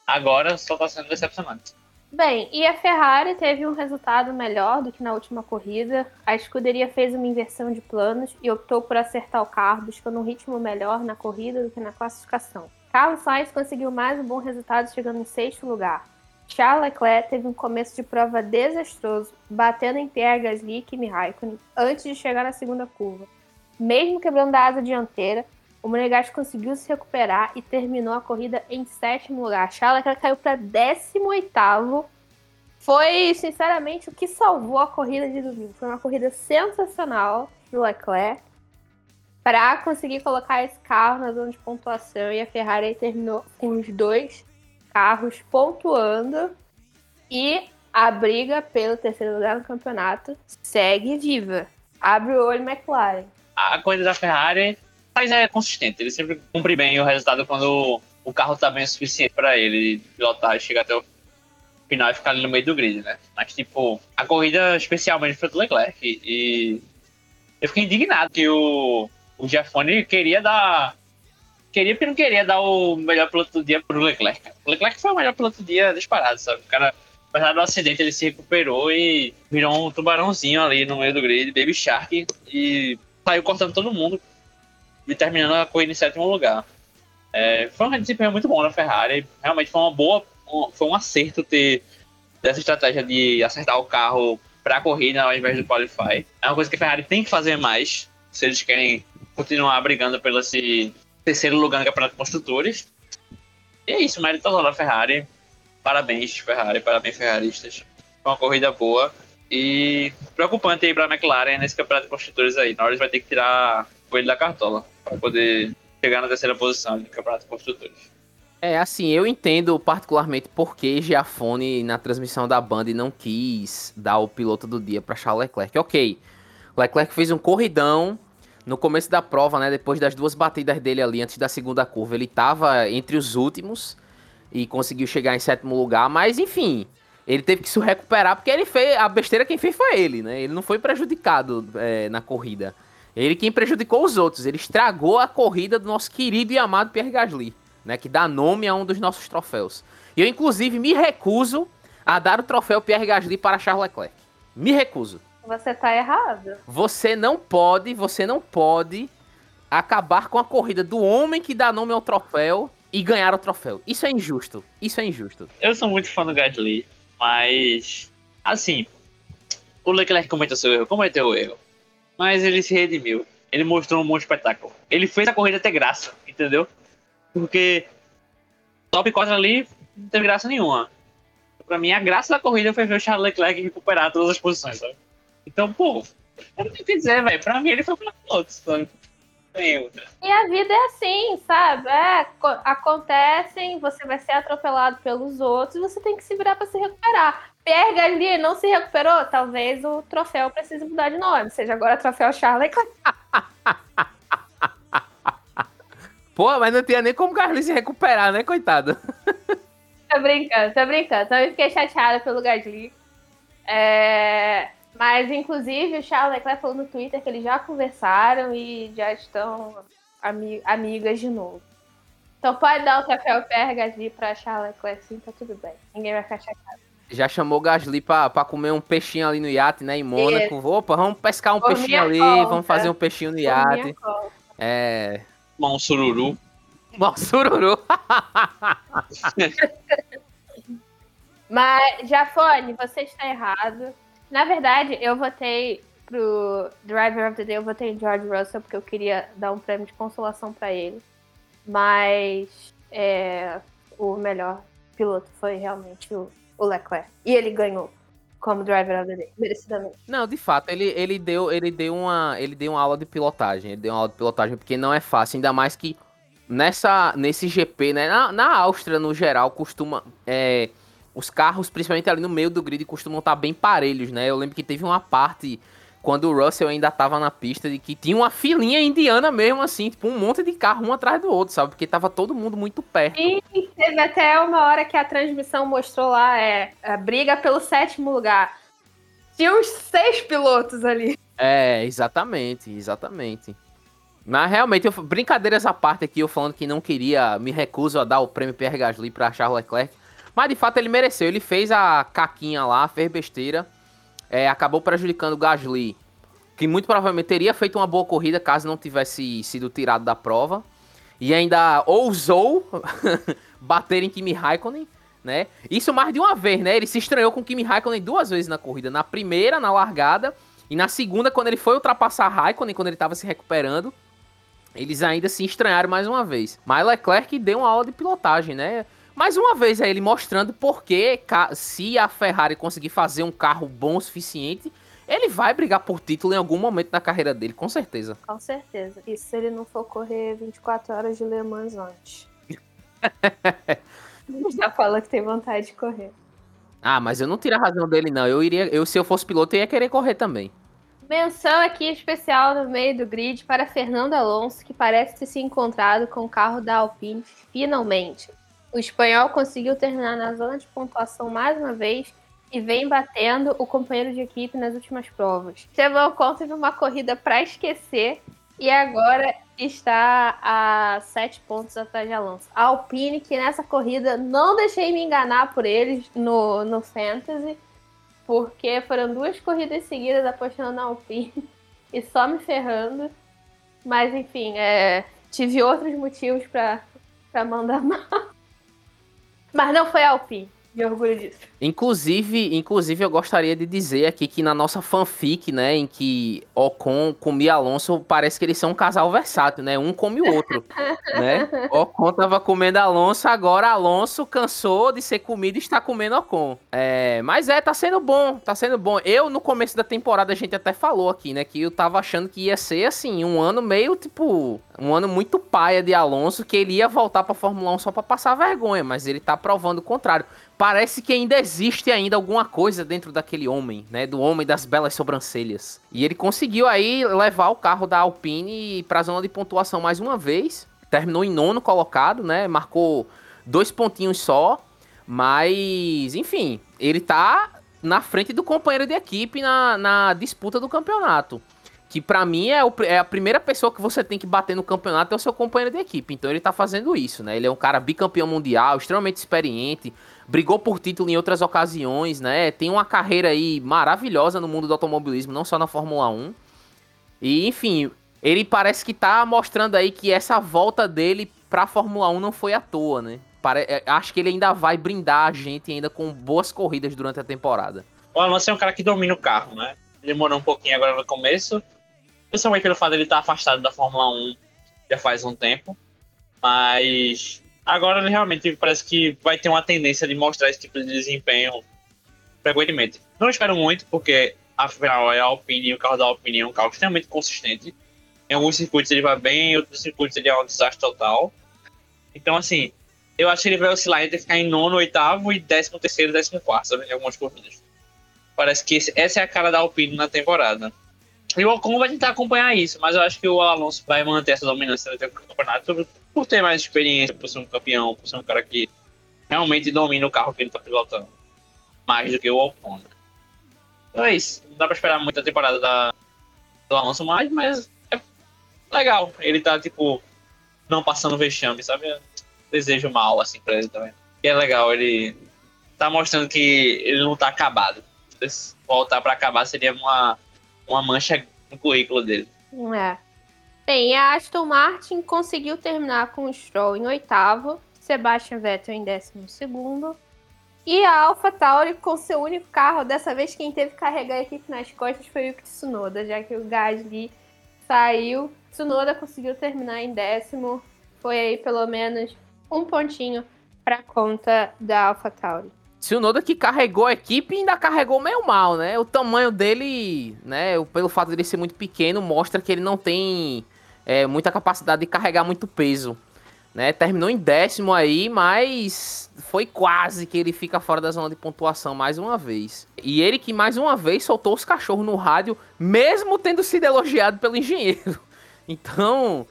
agora só tá sendo decepcionante.
Bem, e a Ferrari teve um resultado melhor do que na última corrida. A escuderia fez uma inversão de planos e optou por acertar o carro, buscando um ritmo melhor na corrida do que na classificação. Carlos Sainz conseguiu mais um bom resultado, chegando em sexto lugar. Charles Leclerc teve um começo de prova desastroso, batendo em Pierre Gasly e Kimi Raikkonen antes de chegar na segunda curva. Mesmo quebrando a asa dianteira, o Monegasco conseguiu se recuperar e terminou a corrida em sétimo lugar. Charles Leclerc caiu para 18 Foi, sinceramente, o que salvou a corrida de domingo. Foi uma corrida sensacional do Leclerc para conseguir colocar esse carro na zona de pontuação. E a Ferrari terminou com os dois carros pontuando. E a briga pelo terceiro lugar no campeonato segue viva. Abre o olho, McLaren.
A corrida da Ferrari mas é consistente. Ele sempre cumpre bem o resultado quando o carro tá bem o suficiente para ele pilotar e chegar até o final e ficar ali no meio do grid, né? Mas, tipo, a corrida especialmente foi do Leclerc. E eu fiquei indignado que o, o Giafone queria dar. Queria porque não queria dar o melhor piloto do dia pro Leclerc. O Leclerc foi o melhor piloto do dia disparado, sabe? O cara, apesar do acidente, ele se recuperou e virou um tubarãozinho ali no meio do grid, Baby Shark, e saiu cortando todo mundo e terminando a corrida em sétimo lugar. É, foi um desempenho muito bom da Ferrari. Realmente foi uma boa, foi um acerto ter dessa estratégia de acertar o carro para a corrida ao invés do qualify. É uma coisa que a Ferrari tem que fazer mais se eles querem continuar brigando pelo esse terceiro lugar no Campeonato de Construtores. E é isso, mérito total da Ferrari. Parabéns, Ferrari, parabéns, ferraristas. Foi uma corrida boa. E preocupante aí pra McLaren nesse campeonato de construtores aí. Norris vai ter que tirar o coelho da cartola para poder chegar na terceira posição no campeonato de construtores.
É, assim, eu entendo particularmente por que Giafone na transmissão da Band não quis dar o piloto do dia para Charles Leclerc. Ok, Leclerc fez um corridão no começo da prova, né? Depois das duas batidas dele ali antes da segunda curva, ele tava entre os últimos e conseguiu chegar em sétimo lugar, mas enfim, ele teve que se recuperar porque ele fez a besteira quem fez foi ele, né? Ele não foi prejudicado é, na corrida. Ele quem prejudicou os outros. Ele estragou a corrida do nosso querido e amado Pierre Gasly, né? Que dá nome a um dos nossos troféus. E eu, inclusive, me recuso a dar o troféu Pierre Gasly para Charles Leclerc. Me recuso.
Você tá errado.
Você não pode, você não pode acabar com a corrida do homem que dá nome ao troféu e ganhar o troféu. Isso é injusto. Isso é injusto.
Eu sou muito fã do Gasly, mas assim, o Leclerc cometeu seu erro, cometeu o erro, mas ele se redimiu. Ele mostrou um bom espetáculo. Ele fez a corrida ter graça, entendeu? Porque top 4 ali não teve graça nenhuma. Pra mim, a graça da corrida foi ver o Charles Leclerc recuperar todas as posições, sabe? Então, pô, eu não tenho o que dizer, velho. Pra mim, ele foi o melhor piloto, sabe? Não tem outra.
E a vida é assim, sabe? É, co- acontecem, você vai ser atropelado pelos outros, você tem que se virar pra se recuperar. Pierre Gasly não se recuperou? Talvez o troféu precise mudar de nome, seja agora troféu Charles Leclerc. (laughs)
Pô, mas não tinha nem como o Gasly se recuperar, né, coitado?
Tô brincando, tô brincando. Então eu fiquei chateada pelo Gasly. É, Mas, inclusive, o Charles Leclerc falou no Twitter que eles já conversaram e já estão ami- amigas de novo. Então pode dar o troféu Pierre Gasly pra Charles Leclerc, sim, tá tudo bem. Ninguém vai ficar chateado.
Já chamou o Gasly pra, pra comer um peixinho ali no iate, né, em Mônaco. Opa, vamos pescar um
Por
peixinho ali,
conta.
vamos fazer um peixinho no
Por
iate. É...
Tomar um sururu.
Bom, sururu. (laughs)
Mas, Jafone, você está errado. Na verdade, eu votei pro Driver of the Day, eu votei em George Russell porque eu queria dar um prêmio de consolação pra ele. Mas é, o melhor piloto foi realmente o, o Leclerc. E ele ganhou como Driver of the Day, merecidamente.
Não, de fato, ele, ele, deu, ele, deu uma, ele deu uma aula de pilotagem. Ele deu uma aula de pilotagem porque não é fácil, ainda mais que nessa, nesse GP, né? Na, na Áustria, no geral, costuma. é, os carros, principalmente ali no meio do grid, costumam estar bem parelhos, né? Eu lembro que teve uma parte quando o Russell ainda tava na pista de que tinha uma filinha indiana mesmo, assim, tipo um monte de carro um atrás do outro, sabe? Porque tava todo mundo muito perto.
E teve até uma hora que a transmissão mostrou lá, é, a briga pelo sétimo lugar. Tinha uns seis pilotos ali.
É, exatamente, exatamente. Mas realmente, eu, brincadeiras à parte aqui, eu falando que não queria, me recuso a dar o prêmio Pierre Gasly pra Charles Leclerc. Mas de fato ele mereceu, ele fez a caquinha lá, fez besteira. É, acabou prejudicando o Gasly, que muito provavelmente teria feito uma boa corrida caso não tivesse sido tirado da prova. E ainda ousou (laughs) bater em Kimi Raikkonen, né? Isso mais de uma vez, né? Ele se estranhou com Kimi Raikkonen duas vezes na corrida. Na primeira, na largada, e na segunda, quando ele foi ultrapassar Raikkonen, quando ele estava se recuperando. Eles ainda se estranharam mais uma vez. Mas Leclerc deu uma aula de pilotagem, né? Mais uma vez aí ele mostrando porque se a Ferrari conseguir fazer um carro bom o suficiente, ele vai brigar por título em algum momento da carreira dele, com certeza.
Com certeza. E se ele não for correr 24 horas de Le Mans antes? (laughs) Já fala que tem vontade de correr.
Ah, mas eu não tiro a razão dele, não. Eu iria, eu, se eu fosse piloto, eu ia querer correr também.
Menção aqui especial no meio do grid para Fernando Alonso, que parece ter se encontrado com o carro da Alpine finalmente. O espanhol conseguiu terminar na zona de pontuação mais uma vez e vem batendo o companheiro de equipe nas últimas provas. Esteban Ocon teve uma corrida para esquecer e agora está a sete pontos atrás de Alonso. A Alpine, que nessa corrida não deixei me enganar por eles no, no Fantasy, porque foram duas corridas seguidas apostando na Alpine (laughs) e só me ferrando. Mas enfim, é, tive outros motivos para mandar (laughs) mal. Mas não foi a Alpine. Me orgulho disso.
Inclusive, inclusive, eu gostaria de dizer aqui que na nossa fanfic, né, em que Ocon come Alonso, parece que eles são um casal versátil, né? Um come o outro, (laughs) né? Ocon tava comendo Alonso, agora Alonso cansou de ser comido e está comendo Ocon. É, mas é, tá sendo bom, tá sendo bom. Eu, no começo da temporada, a gente até falou aqui, né, que eu tava achando que ia ser, assim, um ano meio, tipo, um ano muito paia de Alonso, que ele ia voltar pra Fórmula 1 só pra passar vergonha, mas ele tá provando o contrário parece que ainda existe ainda alguma coisa dentro daquele homem, né? Do homem das belas sobrancelhas. E ele conseguiu aí levar o carro da Alpine para a zona de pontuação mais uma vez. Terminou em nono colocado, né? Marcou dois pontinhos só. Mas, enfim, ele tá na frente do companheiro de equipe na, na disputa do campeonato. Que para mim é, o, é, a primeira pessoa que você tem que bater no campeonato é o seu companheiro de equipe. Então ele tá fazendo isso, né? Ele é um cara bicampeão mundial, extremamente experiente, brigou por título em outras ocasiões, né? Tem uma carreira aí maravilhosa no mundo do automobilismo, não só na Fórmula 1. E, enfim, ele parece que tá mostrando aí que essa volta dele pra Fórmula 1 não foi à toa, né? É, acho que ele ainda vai brindar a gente ainda com boas corridas durante a temporada.
O Alonso é um cara que domina o carro, né? Demorou um pouquinho agora no começo, principalmente pelo fato de ele estar afastado da Fórmula 1 já faz um tempo. Mas Agora ele realmente parece que vai ter uma tendência de mostrar esse tipo de desempenho frequentemente. Não espero muito, porque afinal é a Alpine e o carro da Alpine é um carro extremamente consistente. Em alguns circuitos ele vai bem, em outros circuitos ele é um desastre total. Então, assim, eu acho que ele vai oscilar entre ficar em nono, oitavo e décimo terceiro, décimo quarto? Em algumas corridas. Parece que esse, essa é a cara da Alpine na temporada. E o Ocon vai tentar acompanhar isso, mas eu acho que o Alonso vai manter essa dominância no campeonato por ter mais experiência, por ser um campeão, por ser um cara que realmente domina o carro que ele está pilotando. Mais do que o. Né? Então é isso. Não dá pra esperar muita temporada da, do Alonso mais, mas é legal. Ele tá, tipo, não passando vexame, sabe? Desejo mal, assim, pra ele também. E é legal, ele tá mostrando que ele não tá acabado. Se voltar pra acabar seria uma, uma mancha no currículo dele.
É. Bem, a Aston Martin conseguiu terminar com o Stroll em oitavo, Sebastian Vettel em décimo segundo, e a Alpha Tauri com seu único carro, dessa vez quem teve que carregar a equipe nas costas foi o Tsunoda, já que o Gasly saiu. Tsunoda conseguiu terminar em décimo, foi aí pelo menos um pontinho para conta da Alpha Tauri.
Tsunoda que carregou a equipe e ainda carregou meio mal, né? O tamanho dele, né, pelo fato de ele ser muito pequeno, mostra que ele não tem é, muita capacidade de carregar muito peso. né? Terminou em décimo aí, mas foi quase que ele fica fora da zona de pontuação mais uma vez. E ele que mais uma vez soltou os cachorros no rádio, mesmo tendo sido elogiado pelo engenheiro. (laughs) Então,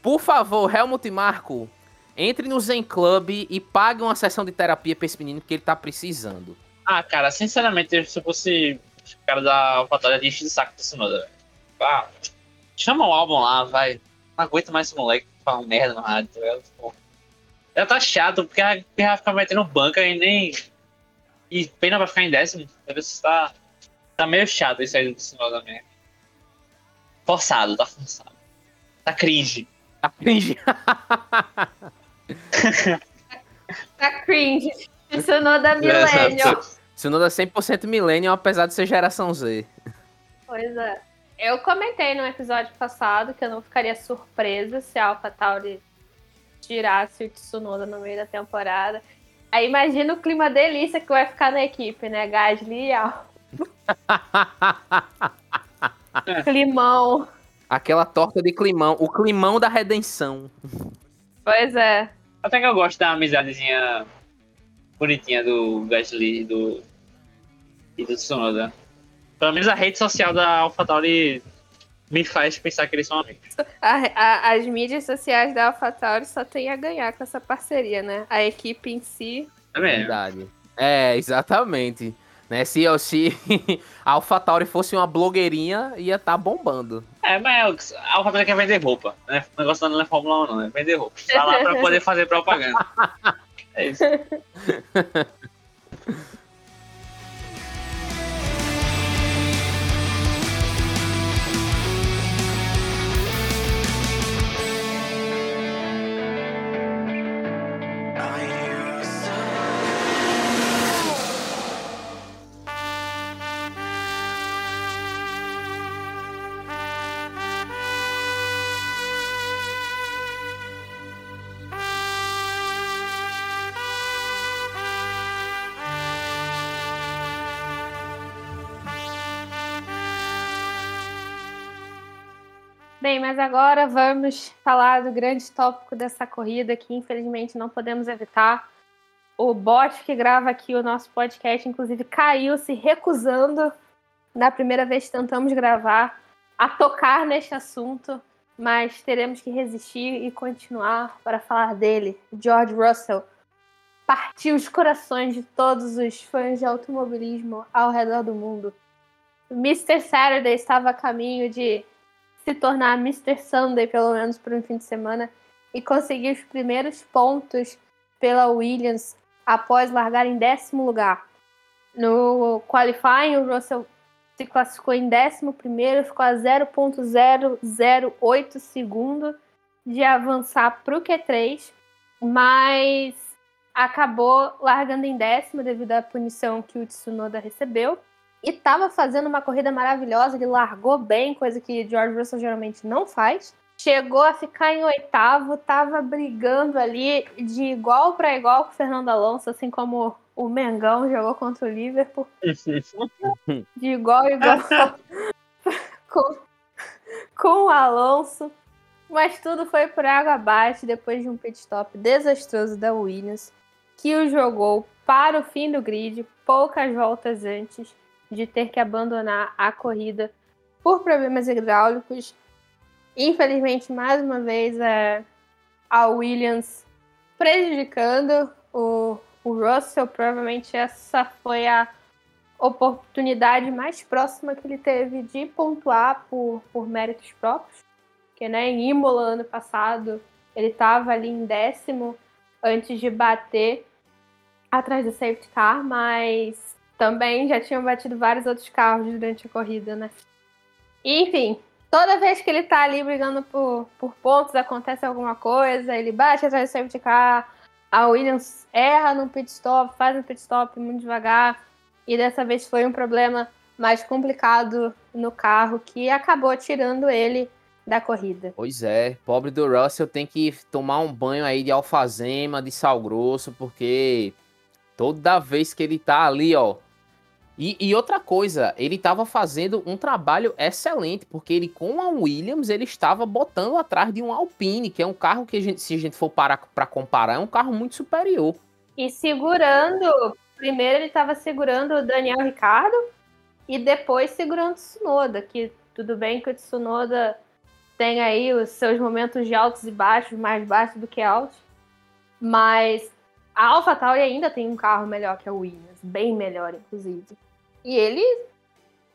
por favor, Helmut e Marco, entre no Zen Club e pague uma sessão de terapia pra esse menino que ele tá precisando.
Ah, cara, sinceramente, se eu fosse o cara da eu enche de saco moda, velho. Ah, chama o álbum lá, vai. Não aguento mais esse moleque falando merda no rádio, tá ligado? Pô. Já tá chato, porque a- porque vai ficar metendo banca e nem. E pena pra ficar em décimo. Às vezes tá. Tá meio chato isso aí do Tsunoda mesmo. Forçado, tá forçado. Tá cringe.
Tá cringe. (laughs)
Tá cringe. Tsunoda Millennial.
Tsunoda 100% Millennium, apesar de ser geração Z.
Pois é. Eu comentei no episódio passado que eu não ficaria surpresa se a AlphaTauri tirasse o Tsunoda no meio da temporada. Aí imagina o clima delícia que vai ficar na equipe, né? Gasly e Al. (laughs) Climão.
Aquela torta de climão, o climão da redenção.
Pois é.
Até que eu gosto da amizadezinha bonitinha do Gasly e do, e do Tsunoda. Pelo menos a rede social da AlphaTauri me faz pensar que eles são amigos.
A- a- as mídias sociais da AlphaTauri só tem a ganhar com essa parceria, né? A equipe em si.
Tá vendo?
Verdade. É, exatamente. Né, se, se (laughs) a AlphaTauri fosse uma blogueirinha, ia estar bombando.
É, mas a AlphaTauri quer vender roupa. Né? O negócio não é Fórmula 1, não. É vender roupa. Tá lá pra (laughs) poder fazer propaganda. É isso. (laughs)
Bem, mas agora vamos falar do grande tópico dessa corrida que infelizmente não podemos evitar. O bot que grava aqui o nosso podcast, inclusive, caiu se recusando na primeira vez que tentamos gravar a tocar neste assunto, mas teremos que resistir e continuar para falar dele. George Russell partiu os corações de todos os fãs de automobilismo ao redor do mundo. Mr. Saturday estava a caminho de se tornar Mr. Sunday, pelo menos por um fim de semana, e conseguir os primeiros pontos pela Williams após largar em décimo lugar. No qualifying, o Russell se classificou em décimo primeiro, ficou a 0.008 segundo de avançar para o Q3, mas acabou largando em décimo devido à punição que o Tsunoda recebeu e estava fazendo uma corrida maravilhosa, ele largou bem, coisa que George Russell geralmente não faz. Chegou a ficar em oitavo, estava brigando ali de igual para igual com o Fernando Alonso, assim como o Mengão jogou contra o Liverpool, (laughs) de igual a igual (laughs) com, com o Alonso. Mas tudo foi por água abaixo depois de um pit stop desastroso da Williams, que o jogou para o fim do grid, poucas voltas antes de ter que abandonar a corrida por problemas hidráulicos. Infelizmente, mais uma vez, é, a Williams prejudicando o, o Russell. Provavelmente essa foi a oportunidade mais próxima que ele teve de pontuar por, por méritos próprios. Porque né, em Imola, ano passado, ele estava ali em décimo antes de bater atrás do safety car, mas também já tinham batido vários outros carros durante a corrida, né? Enfim, toda vez que ele tá ali brigando por, por pontos, acontece alguma coisa, ele bate atrás do safety car, a Williams erra no pit stop, faz um pit stop muito devagar, e dessa vez foi um problema mais complicado no carro que acabou tirando ele da corrida.
Pois é, pobre do Russell tem que tomar um banho aí de alfazema, de sal grosso, porque toda vez que ele tá ali, ó, E, e outra coisa, ele estava fazendo um trabalho excelente, porque ele com a Williams, ele estava botando atrás de um Alpine, que é um carro que, a gente, se a gente for parar para comparar, é um carro muito superior.
E segurando, primeiro ele estava segurando o Daniel Ricardo e depois segurando o Tsunoda, que tudo bem que o Tsunoda tem aí os seus momentos de altos e baixos, mais baixos do que altos, mas a AlphaTauri ainda tem um carro melhor que a Williams, bem melhor inclusive. E ele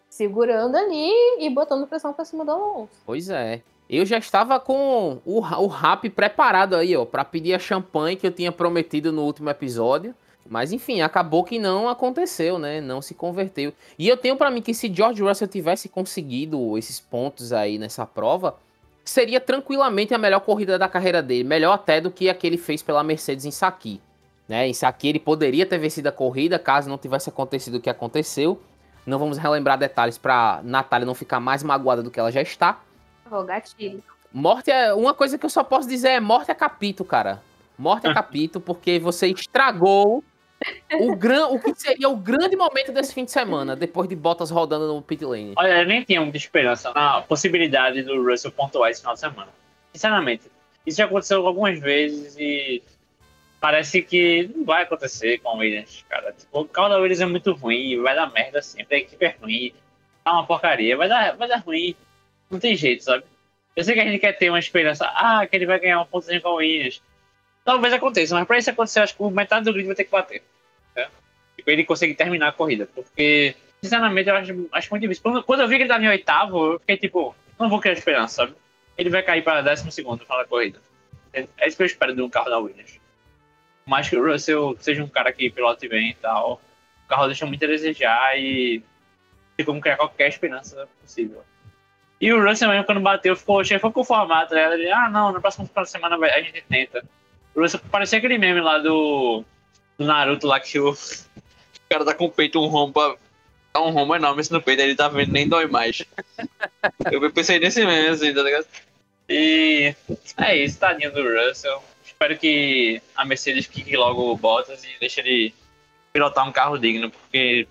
segurando ali e botando pressão pra cima do Alonso.
Pois é. Eu já estava com o, o rap preparado aí, ó, para pedir a champanhe que eu tinha prometido no último episódio. Mas enfim, acabou que não aconteceu, né? Não se converteu. E eu tenho para mim que se George Russell tivesse conseguido esses pontos aí nessa prova, seria tranquilamente a melhor corrida da carreira dele, melhor até do que a que ele fez pela Mercedes em Saki. Né? Em Saki ele poderia ter vencido a corrida caso não tivesse acontecido o que aconteceu. Não vamos relembrar detalhes para Natália não ficar mais magoada do que ela já está.
Oh, gatilho.
Morte é uma coisa que eu só posso dizer é morte é capítulo, cara. Morte é (laughs) capítulo porque você estragou o, gran, o que seria o grande momento desse fim de semana, depois de Bottas rodando no pit lane.
Olha, eu nem tinha muita esperança na possibilidade do Russell pontuar esse final de semana. Sinceramente, isso já aconteceu algumas vezes e parece que não vai acontecer com o Williams, cara. Tipo, o carro da Williams é muito ruim, vai dar merda sempre, a equipe é ruim, tá uma porcaria, vai dar, vai dar ruim, não tem jeito, sabe? Eu sei que a gente quer ter uma esperança, ah, que ele vai ganhar um pontozinho com o Williams. Talvez aconteça, mas pra isso acontecer, acho que metade do grid vai ter que bater. Né? Tipo, ele conseguir terminar a corrida, porque, sinceramente, eu acho, acho muito difícil. Quando, quando eu vi que ele tava em oitavo, eu fiquei tipo, não vou criar esperança, sabe? Ele vai cair para décimo segundo da corrida. É isso que eu espero de um carro da Williams mais que o Russell seja um cara que pilote bem e tal, o carro deixa muito a desejar e tem como criar qualquer esperança possível. E o Russell mesmo, quando bateu, ficou, ficou com o formato, né? Ele, ah, não, na próxima semana a gente tenta. O Russell parecia aquele meme lá do, do Naruto lá que o, o cara tá com o peito um rombo, tá um rombo enorme no peito, ele tá vendo, nem dói mais. Eu pensei nesse meme, assim, tá ligado? E é isso, tadinho do Russell espero que a Mercedes quique logo o Bottas e deixe ele pilotar um carro digno, porque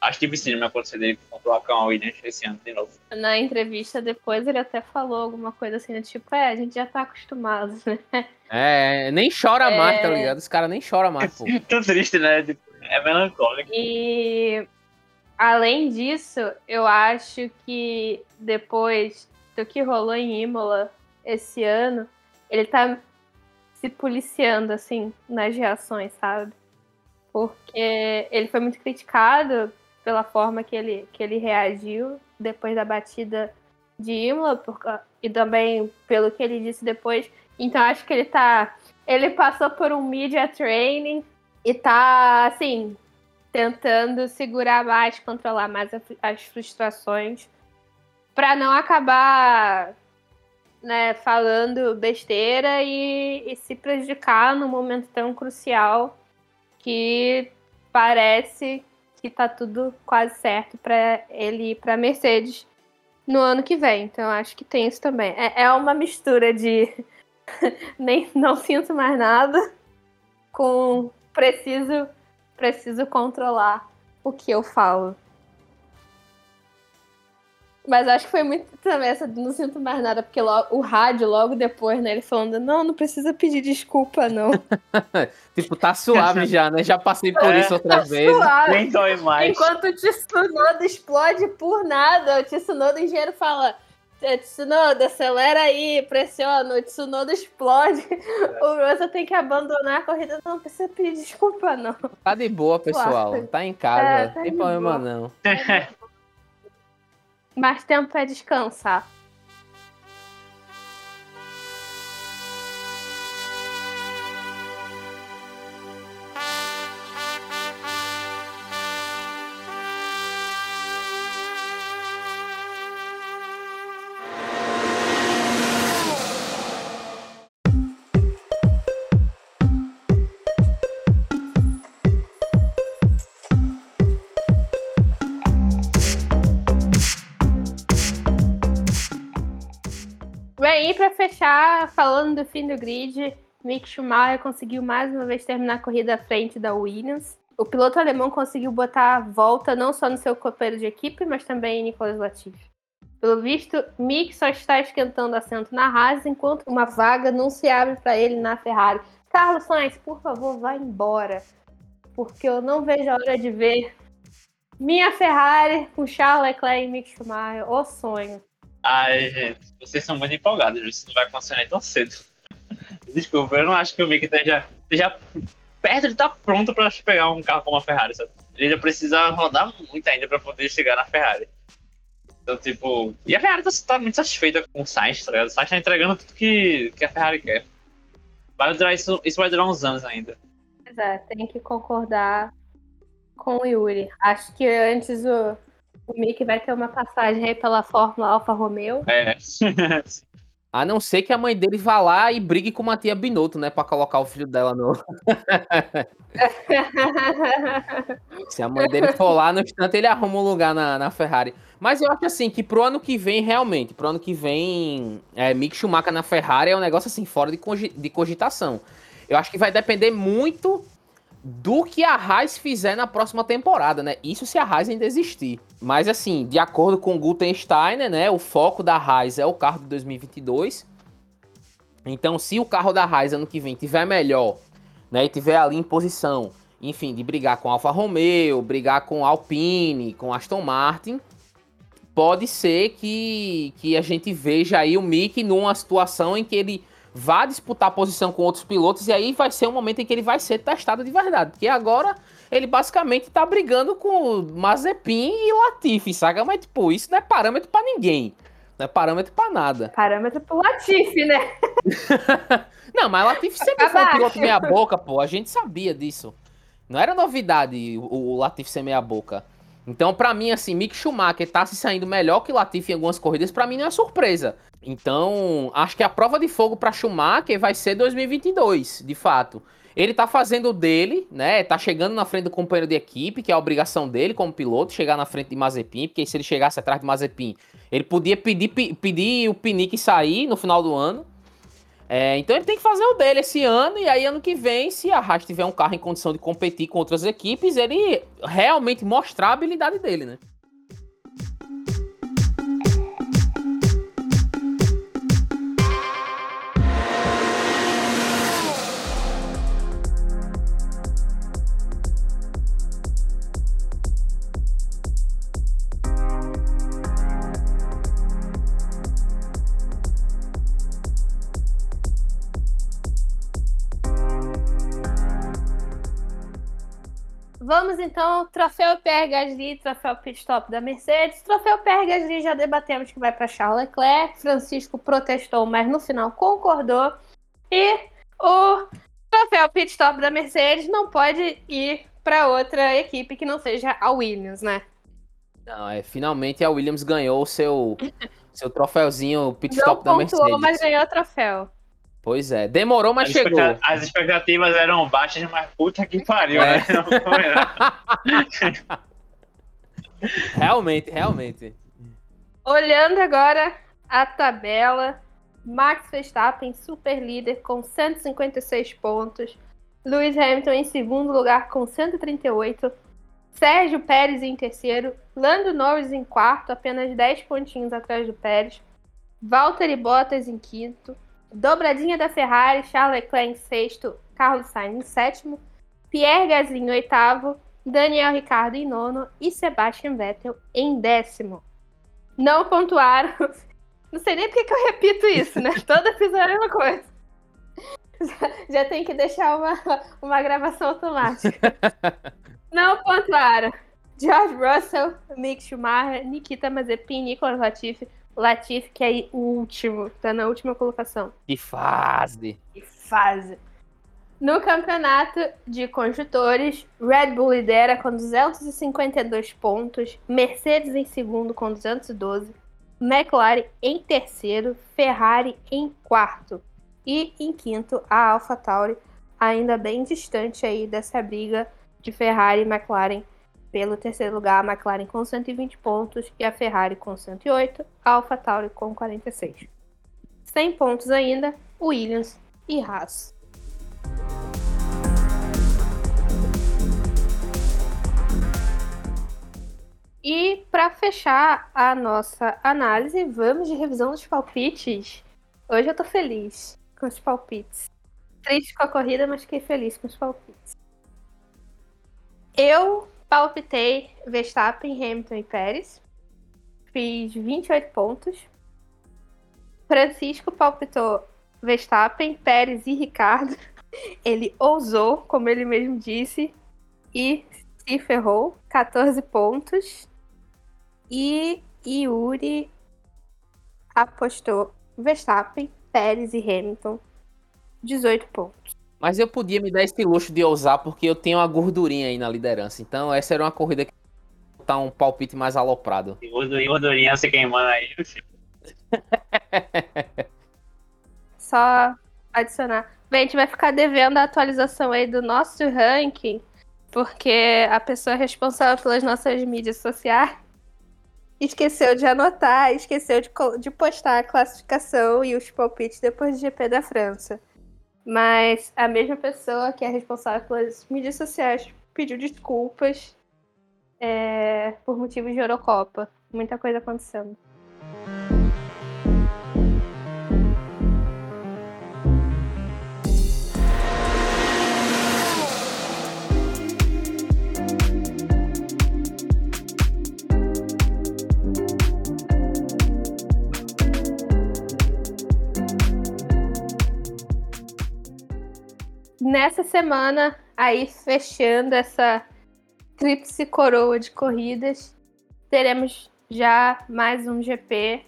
acho difícil me acontecer dele colocar uma Williams esse ano de novo.
Na entrevista depois ele até falou alguma coisa assim, tipo, é, a gente já tá acostumado, (laughs) né?
É, nem chora
É.
mais, tá ligado? Os caras nem choram mais, pô. (laughs)
Tão triste, né? É melancólico.
E além disso, eu acho que depois do que rolou em Imola esse ano, ele tá se policiando, assim, nas reações, sabe? Porque ele foi muito criticado pela forma que ele, que ele reagiu depois da batida de Imola por e também pelo que ele disse depois. Então acho que ele tá. Ele passou por um media training e tá, assim, tentando segurar mais, controlar mais as frustrações para não acabar né, falando besteira e, e se prejudicar num momento tão crucial que parece que tá tudo quase certo para ele ir para Mercedes no ano que vem. Então acho que tem isso também. É, é uma mistura de (laughs) nem não sinto mais nada com preciso preciso controlar o que eu falo. Mas acho que foi muito também essa de não sinto mais nada, porque lo- o rádio logo depois, né, ele falando, não, não precisa pedir desculpa, não. (laughs)
Tipo, tá suave já, né? Já passei por
É,
isso outras vezes.
Suave.
Nem dói mais.
Enquanto o Tsunoda explode por nada, o Tsunoda, o engenheiro fala, "É, Tsunoda, acelera aí, pressiona, o Tsunoda explode, (laughs) o Russell tem que abandonar a corrida, não precisa pedir desculpa, não.
Tá de boa, pessoal. Tá em casa.
É,
não
tá
tem
de
problema,
boa.
não. (laughs)
Mais tempo pra descansar. Fechar, falando do fim do grid, Mick Schumacher conseguiu mais uma vez terminar a corrida à frente da Williams. o piloto alemão conseguiu botar a volta não só no seu companheiro de equipe, mas também em Nicolas Latifi. Pelo visto, Mick só está esquentando assento na Haas enquanto uma vaga não se abre para ele na Ferrari. Carlos Sainz, por favor, vá embora. Porque eu não vejo a hora de ver minha Ferrari com Charles Leclerc e Mick Schumacher. O sonho.
Ai, gente, vocês são muito empolgados, isso não vai acontecer nem tão cedo. Desculpa, eu não acho que o Mick esteja, esteja perto de estar pronto para pegar um carro como a Ferrari, sabe? Ele ainda precisa rodar muito ainda para poder chegar na Ferrari. Então, tipo. E a Ferrari tá, tá muito satisfeita com o Sainz, tá ligado? O Sainz tá entregando tudo que, que a Ferrari quer. Vai durar isso, isso vai durar uns anos ainda.
Pois é, tem que concordar com o Yuri. Acho que antes o, o Mick vai ter uma passagem aí pela Fórmula Alfa Romeo.
É. (laughs)
A não ser que a mãe dele vá lá e brigue com a tia Binotto, né? Pra colocar o filho dela no. (laughs) Se a mãe dele for lá, no instante ele arruma um lugar na, na Ferrari. Mas eu acho assim que pro ano que vem, realmente, pro ano que vem, é, Mick Schumacher na Ferrari é um negócio assim, fora de, cogi de cogitação. Eu acho que vai depender muito do que a Haas fizer na próxima temporada, né? Isso se a Haas ainda existir. Mas assim, de acordo com o Gutensteiner, né? O foco da Haas é o carro de 2022. Então, se o carro da Haas ano que vem tiver melhor, né? E tiver ali em posição, enfim, de brigar com Alfa Romeo, brigar com Alpine, com Aston Martin, pode ser que, que a gente veja aí o Mick numa situação em que ele vá disputar posição com outros pilotos e aí vai ser um momento em que ele vai ser testado de verdade. Porque agora ele basicamente tá brigando com Mazepin e Latifi, saca? Mas, tipo, isso não é parâmetro para ninguém. Não é parâmetro para nada.
Parâmetro pro Latifi, né? (laughs)
não, mas Latifi sempre foi um piloto meia boca, pô. A gente sabia disso. Não era novidade o, o Latifi ser meia boca. Então, para mim, assim, Mick Schumacher tá se saindo melhor que Latifi em algumas corridas, para mim não é surpresa. Então, acho que a prova de fogo para Schumacher vai ser 2022, de fato. Ele tá fazendo o dele, né? Tá chegando na frente do companheiro de equipe, que é a obrigação dele como piloto, chegar na frente de Mazepin, porque se ele chegasse atrás de Mazepin, ele podia pedir, pedir o Pinique sair no final do ano. É, então ele tem que fazer o dele esse ano, e aí ano que vem, se a Haas tiver um carro em condição de competir com outras equipes, ele realmente mostrar a habilidade dele, né?
Vamos então, troféu Pierre Gasly, troféu pit stop da Mercedes. Troféu Pierre Gasly já debatemos que vai para Charles Leclerc. Francisco protestou, mas no final concordou. E o troféu pit stop da Mercedes não pode ir para outra equipe que não seja a Williams, né?
Não, é, finalmente a Williams ganhou o seu, seu troféuzinho pit stop
não
da Mercedes.
Não mas ganhou o troféu.
Pois é, demorou, mas
as
chegou.
As expectativas eram baixas, mas puta que pariu,
É.
né? (laughs)
Realmente, realmente.
Olhando agora a tabela, Max Verstappen super líder com 156 pontos, Lewis Hamilton em segundo lugar com 138, Sérgio Pérez em terceiro, Lando Norris em quarto, apenas 10 pontinhos atrás do Pérez, Valtteri Bottas em quinto, dobradinha da Ferrari, Charles Leclerc em sexto, Carlos Sainz em sétimo, Pierre Gasly em oitavo, Daniel Ricciardo em nono e Sebastian Vettel em décimo. Não pontuaram. (laughs) Não sei nem porque que eu repito isso, né? (laughs) Todo episódio é a mesma coisa. Já, (laughs) já tem que deixar uma, uma gravação automática. Não pontuaram. George Russell, Mick Schumacher, Nikita Mazepin, Nicolas Latifi, Latifi, que é o último, tá na última colocação.
Que fase.
Que fase. No campeonato de construtores, Red Bull lidera com 252 pontos, Mercedes em segundo com 212, McLaren em terceiro, Ferrari em quarto e em quinto a AlphaTauri, ainda bem distante aí dessa briga de Ferrari e McLaren pelo terceiro lugar, a McLaren com 120 pontos e a Ferrari com 108, a AlphaTauri com 46. 100 pontos ainda, Williams e Haas. E para fechar a nossa análise, vamos de revisão dos palpites. Hoje eu tô feliz com os palpites. Triste com a corrida, mas fiquei feliz com os palpites. Eu palpitei Verstappen, Hamilton e Pérez. Fiz 28 pontos. Francisco palpitou Verstappen, Pérez e Ricardo. (laughs) Ele ousou, como ele mesmo disse, e se ferrou. 14 pontos. E Yuri apostou Verstappen, Pérez e Hamilton. 18 pontos.
Mas eu podia me dar esse luxo de ousar porque eu tenho uma gordurinha aí na liderança. Então essa era uma corrida que tá um palpite mais aloprado.
E gordurinha, gordurinha se queimando aí. (laughs)
Só adicionar. Bem, a gente vai ficar devendo a atualização aí do nosso ranking, porque a pessoa responsável pelas nossas mídias sociais esqueceu de anotar, esqueceu de, de postar a classificação e os palpites depois do GP da França. Mas a mesma pessoa que é responsável pelas mídias sociais pediu desculpas é, por motivos de Eurocopa. Muita coisa acontecendo. Nessa semana, aí fechando essa tríplice coroa de corridas, teremos já mais um GP,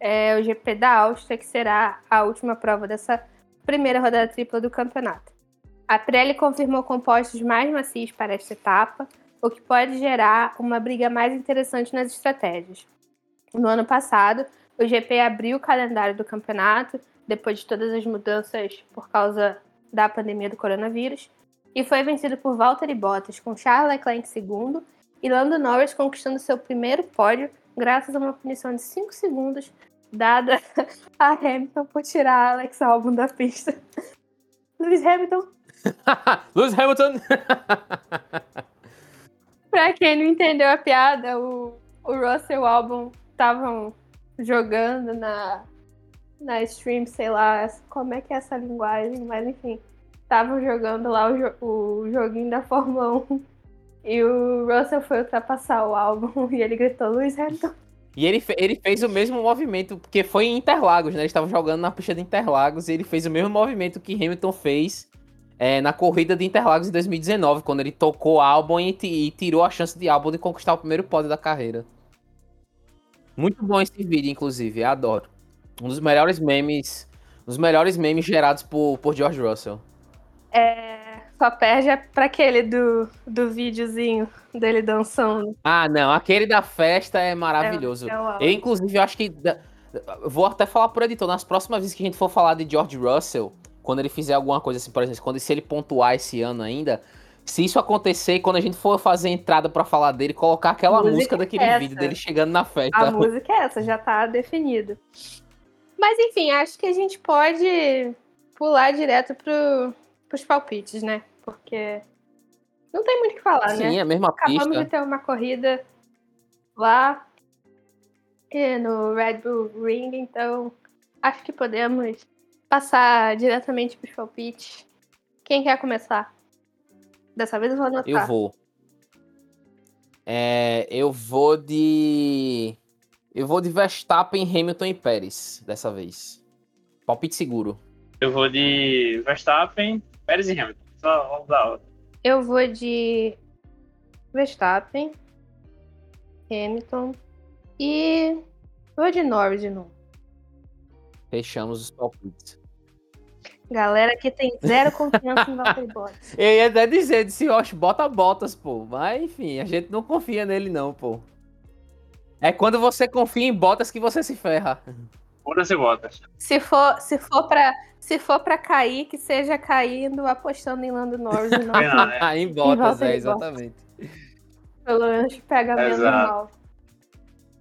é, o GP da Áustria, que será a última prova dessa primeira rodada tripla do campeonato. A Pirelli confirmou compostos mais macios para esta etapa, o que pode gerar uma briga mais interessante nas estratégias. No ano passado, o GP abriu o calendário do campeonato, depois de todas as mudanças por causa da pandemia do coronavírus, e foi vencido por Valtteri Bottas, com Charles Leclerc em segundo, e Lando Norris conquistando seu primeiro pódio graças a uma punição de 5 segundos dada (laughs) a Hamilton por tirar Alex Albon da pista. (laughs) Lewis Hamilton, (laughs)
Lewis Hamilton!
pra quem não entendeu a piada, o, o Russell e o Albon estavam jogando na, na stream, sei lá, como é que é essa linguagem, mas enfim. Estavam jogando lá o, jo- o joguinho da Fórmula 1 (laughs) e o Russell foi ultrapassar o Albon (laughs) e ele gritou Lewis Hamilton.
E ele, fe- ele fez o mesmo movimento, porque foi em Interlagos, né? Eles estavam jogando na pista de Interlagos e ele fez o mesmo movimento que Hamilton fez é, na corrida de Interlagos em 2019, quando ele tocou Albon e, e tirou a chance de Albon de conquistar o primeiro pódio da carreira. Muito bom esse vídeo, inclusive, adoro. Um dos melhores memes, um dos melhores memes gerados por, por George Russell.
É, só perde é pra aquele do, do videozinho dele dançando.
Ah, não, aquele da festa é maravilhoso.
É, é.
Eu, inclusive, eu acho que. Vou até falar pro editor, nas próximas vezes que a gente for falar de George Russell, quando ele fizer alguma coisa assim, por exemplo, quando se ele pontuar esse ano ainda, se isso acontecer, quando a gente for fazer entrada pra falar dele, colocar aquela
Música
música daquele
essa.
vídeo dele chegando na festa.
A música é essa, já tá definido. Mas enfim, acho que a gente pode pular direto pro, pros palpites, né? Porque não tem muito o que falar, né?
Sim, é a mesma
Acabamos
pista.
de ter uma corrida lá eh, no Red Bull Ring, então acho que podemos passar diretamente pros palpites. Quem quer começar? Dessa vez eu vou anotar.
Eu vou. É, eu vou de. Eu vou de Verstappen, Hamilton e Pérez dessa vez. Palpite seguro.
Eu vou de Verstappen, Pérez e Hamilton. Só vamos dar outra.
Eu vou de Verstappen, Hamilton e vou de Norris de novo.
Fechamos os palpites.
Galera que tem zero confiança em Valtteri Bottas. (laughs)
Eu ia até dizer, disse, bota botas, pô. Mas enfim, a gente não confia nele, não, pô. É quando você confia em botas que você se ferra.
Foda-se Bottas.
Se for, se for para se for para cair, que seja caindo apostando em Lando Norris e não (laughs)
Não, né?
Ah, (laughs) em botas, é, exatamente.
pelo menos pega menos mal.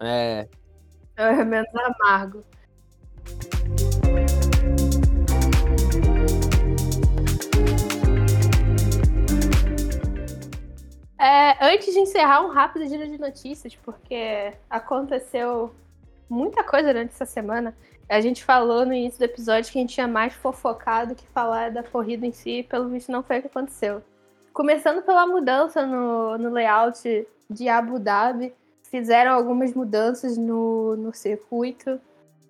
É.
É menos amargo. É, Antes de encerrar, um rápido giro de notícias, porque aconteceu muita coisa durante essa semana. A gente falou no início do episódio que a gente tinha mais fofocado que falar da corrida em si, e pelo visto não foi o que aconteceu. Começando pela mudança no, no layout de Abu Dhabi, fizeram algumas mudanças no, no circuito.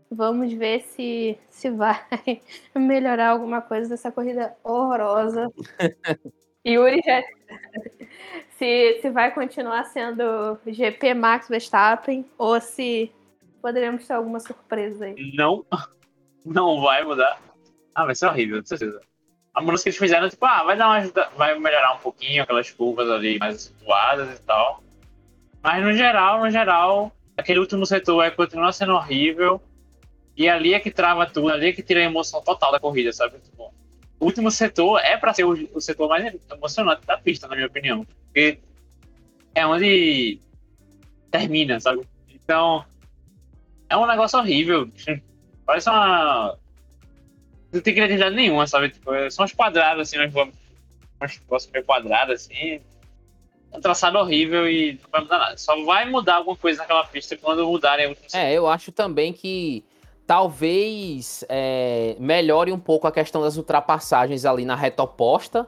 Vamos ver se, se vai (laughs) melhorar alguma coisa dessa corrida horrorosa. (laughs) Yuri já. Se, se vai continuar sendo GP Max Verstappen ou se poderemos ter alguma surpresa aí.
Não, (laughs) não vai mudar. Ah, vai ser horrível, com certeza. A mudança que eles fizeram, tipo, ah, vai dar uma ajuda, vai melhorar um pouquinho aquelas curvas ali mais situadas e tal. Mas no geral, no geral, aquele último setor é, continua sendo horrível. E ali é que trava tudo, ali é que tira a emoção total da corrida, sabe? Tipo, o último setor é para ser o, o, setor mais emocionante da pista, na minha opinião. Porque é onde termina, sabe? Então, é um negócio horrível. Parece uma. Não tem criatividade nenhuma, sabe? Tipo, são uns quadrados, assim, uns negócios meio quadrados, assim. Um traçado horrível e não vai mudar nada. Só vai mudar alguma coisa naquela pista quando mudarem.
É, eu acho também que talvez é, melhore um pouco a questão das ultrapassagens ali na reta oposta,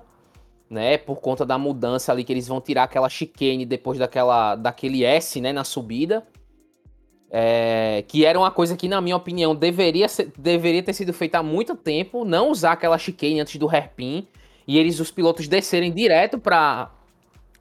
né? Por conta da mudança ali que eles vão tirar aquela chicane depois daquela, daquele S, né? Na subida. É, que era uma coisa que, na minha opinião, deveria, ser, deveria ter sido feita há muito tempo. Não usar aquela chicane antes do hairpin. E eles, os pilotos, descerem direto para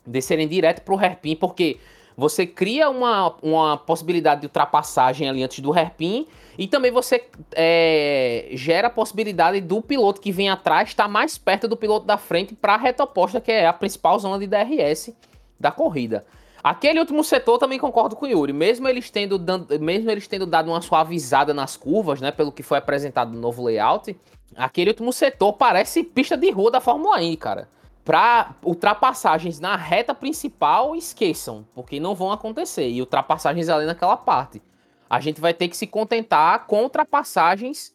descerem direto pro hairpin, porque você cria uma, uma possibilidade de ultrapassagem ali antes do hairpin e também você é, gera a possibilidade do piloto que vem atrás estar mais perto do piloto da frente para a reta oposta, que é a principal zona de DRS da corrida. Aquele último setor também concordo com o Yuri, mesmo eles tendo, dando, mesmo eles tendo dado uma suavizada nas curvas, né, pelo que foi apresentado no novo layout, aquele último setor parece pista de rua da Fórmula 1, cara. Para ultrapassagens na reta principal, esqueçam, porque não vão acontecer. E ultrapassagens ali naquela parte. A gente vai ter que se contentar com ultrapassagens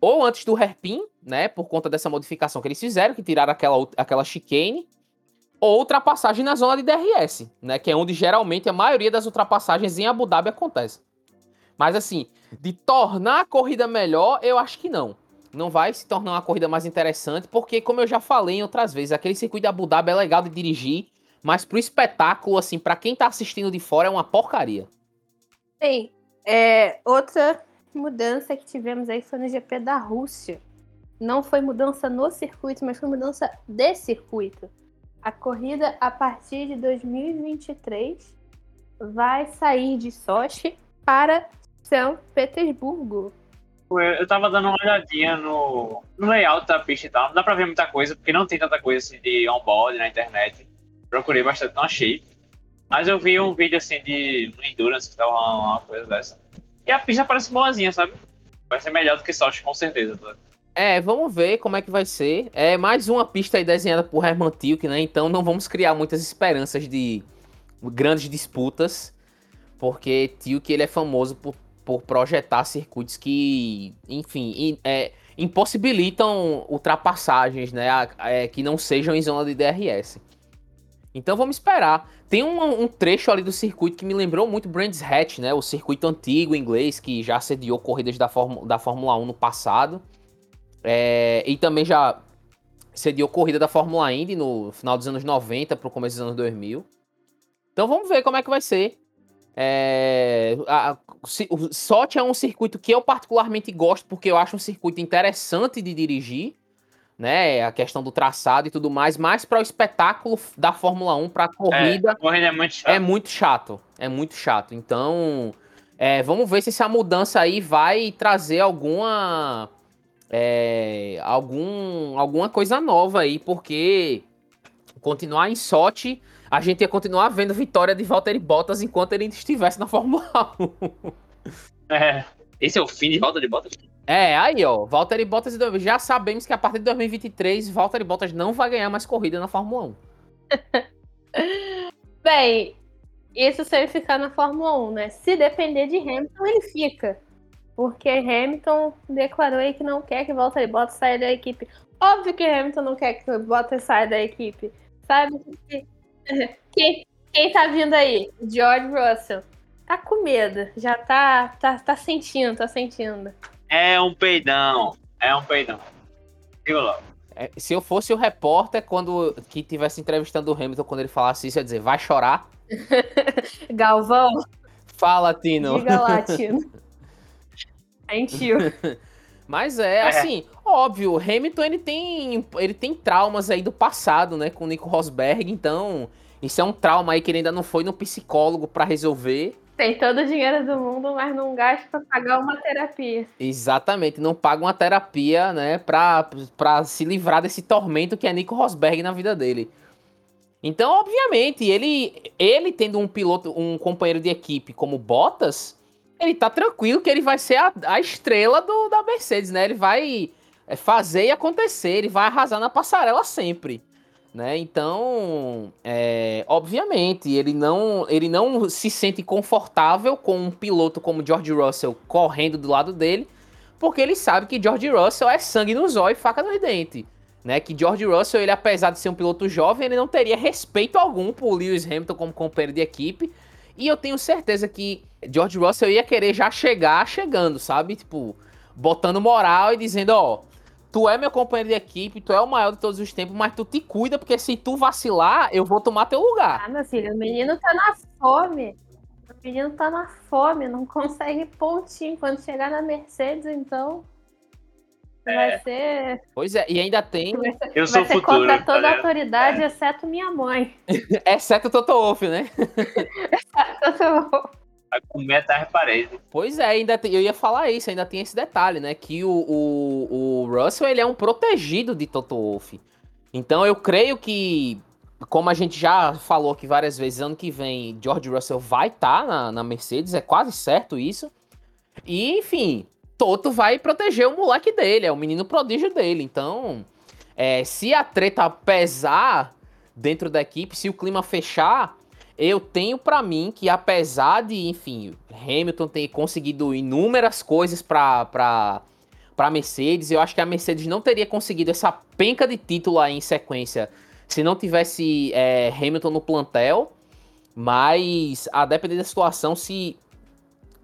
ou antes do hairpin, né, por conta dessa modificação que eles fizeram, que tiraram aquela, aquela chicane, ou ultrapassagem na zona de DRS, né, que é onde geralmente a maioria das ultrapassagens em Abu Dhabi acontece. Mas assim, de tornar a corrida melhor, eu acho que não não vai se tornar uma corrida mais interessante, porque, como eu já falei em outras vezes, aquele circuito de Abu Dhabi é legal de dirigir, mas pro espetáculo, assim, para quem tá assistindo de fora, é uma porcaria.
Bem, é, outra mudança que tivemos aí foi no GP da Rússia. Não foi mudança no circuito, mas foi mudança de circuito. A corrida, a partir de 2023, vai sair de Sochi para São Petersburgo.
Eu tava dando uma olhadinha no, no layout da pista e tal. Não dá pra ver muita coisa, porque não tem tanta coisa assim de on-board na internet. Procurei bastante, não achei. Mas eu vi um vídeo assim de Endurance que tava uma, uma coisa dessa. E a pista parece boazinha, sabe? Vai ser melhor do que Sochi, com certeza. Tá?
É, vamos ver como é que vai ser. É mais uma pista aí desenhada por Herman Tilke, né? Então não vamos criar muitas esperanças de grandes disputas, porque Tilke ele é famoso por por projetar circuitos que, enfim, é, impossibilitam ultrapassagens, né, é, que não sejam em zona de DRS. Então vamos esperar. Tem um, um, trecho ali do circuito que me lembrou muito Brands Hatch, né, o circuito antigo inglês que já sediou corridas da, da Fórmula 1 no passado. É, e também já sediou corrida da Fórmula Indy no final dos anos 90 para o começo dos anos 2000. Então vamos ver como é que vai ser. É, a, o SOT é um circuito que eu particularmente gosto porque eu acho um circuito interessante de dirigir, né? A questão do traçado e tudo mais, mas para o espetáculo da Fórmula 1, para a corrida,
é, corrida é muito chato.
É muito chato, é muito chato. Então, é, vamos ver se essa mudança aí vai trazer alguma é, algum, alguma coisa nova aí, porque continuar em SOT a gente ia continuar vendo vitória de Valtteri Bottas enquanto ele estivesse na Fórmula 1.
É. Esse é o fim de Valtteri Bottas?
É, aí ó, Valtteri Bottas já sabemos que a partir de 2023 Valtteri Bottas não vai ganhar mais corrida na Fórmula
1. (laughs) Bem, isso se ele ficar na Fórmula 1, né? Se depender de Hamilton, ele fica. Porque Hamilton declarou aí que não quer que Valtteri Bottas saia da equipe. Óbvio que Hamilton não quer que Bottas saia da equipe. Sabe que Quem, quem tá vindo aí? George Russell. Tá com medo. Já tá, tá, tá sentindo, tá sentindo.
É um peidão. É um peidão. Logo.
É, se eu fosse o repórter, quando que tivesse entrevistando o Hamilton, quando ele falasse isso, ia dizer, vai chorar? (laughs)
Galvão,
Fala, Tino.
diga lá, (laughs) Tino. Sentiu.
Mas é, assim, óbvio, o Hamilton ele tem, ele tem traumas aí do passado, né, com o Nico Rosberg, então isso é um trauma aí que ele ainda não foi no psicólogo pra resolver.
Tem todo o dinheiro do mundo, mas não gasta pra pagar uma terapia.
Exatamente, não paga uma terapia, né, pra, pra se livrar desse tormento que é Nico Rosberg na vida dele. Então, obviamente, ele, ele tendo um piloto, um companheiro de equipe como Bottas, ele tá tranquilo que ele vai ser a, a estrela do, da Mercedes, né? Ele vai é, fazer e acontecer, ele vai arrasar na passarela sempre, né? Então, é, obviamente, ele não, ele não se sente confortável com um piloto como George Russell correndo do lado dele, porque ele sabe que George Russell é sangue no zóio e faca no dente. Né, que George Russell, ele apesar de ser um piloto jovem, ele não teria respeito algum por Lewis Hamilton como companheiro de equipe. E eu tenho certeza que George Russell ia querer já chegar chegando, sabe? Tipo, botando moral e dizendo, ó, tu é meu companheiro de equipe, tu é o maior de todos os tempos, mas tu te cuida, porque se tu vacilar, eu vou tomar teu lugar.
Ah, meu filho, o menino tá na fome. O menino tá na fome, não consegue pontinho. Quando chegar na Mercedes, então. Vai ser.
Pois é, e ainda tem, (laughs)
Vai ser,
Eu sou
vai ser
o futuro.
contra toda a
ligado?
autoridade, exceto minha mãe. (laughs)
exceto o Toto Wolff, né? (laughs)
Vai comer até as paredes.
Pois é, ainda tem, eu ia falar isso, ainda tem esse detalhe, né? Que o, o, o Russell ele é um protegido de Toto Wolff. Então eu creio que, como a gente já falou aqui várias vezes, ano que vem George Russell vai estar na, na Mercedes, é quase certo isso. E, enfim, Toto vai proteger o moleque dele, é o menino prodígio dele. Então, é, se a treta pesar dentro da equipe, se o clima fechar, eu tenho pra mim que apesar de, enfim, Hamilton ter conseguido inúmeras coisas pra, pra Mercedes, eu acho que a Mercedes não teria conseguido essa penca de título aí em sequência se não tivesse é, Hamilton no plantel. Mas, a depender da situação, se,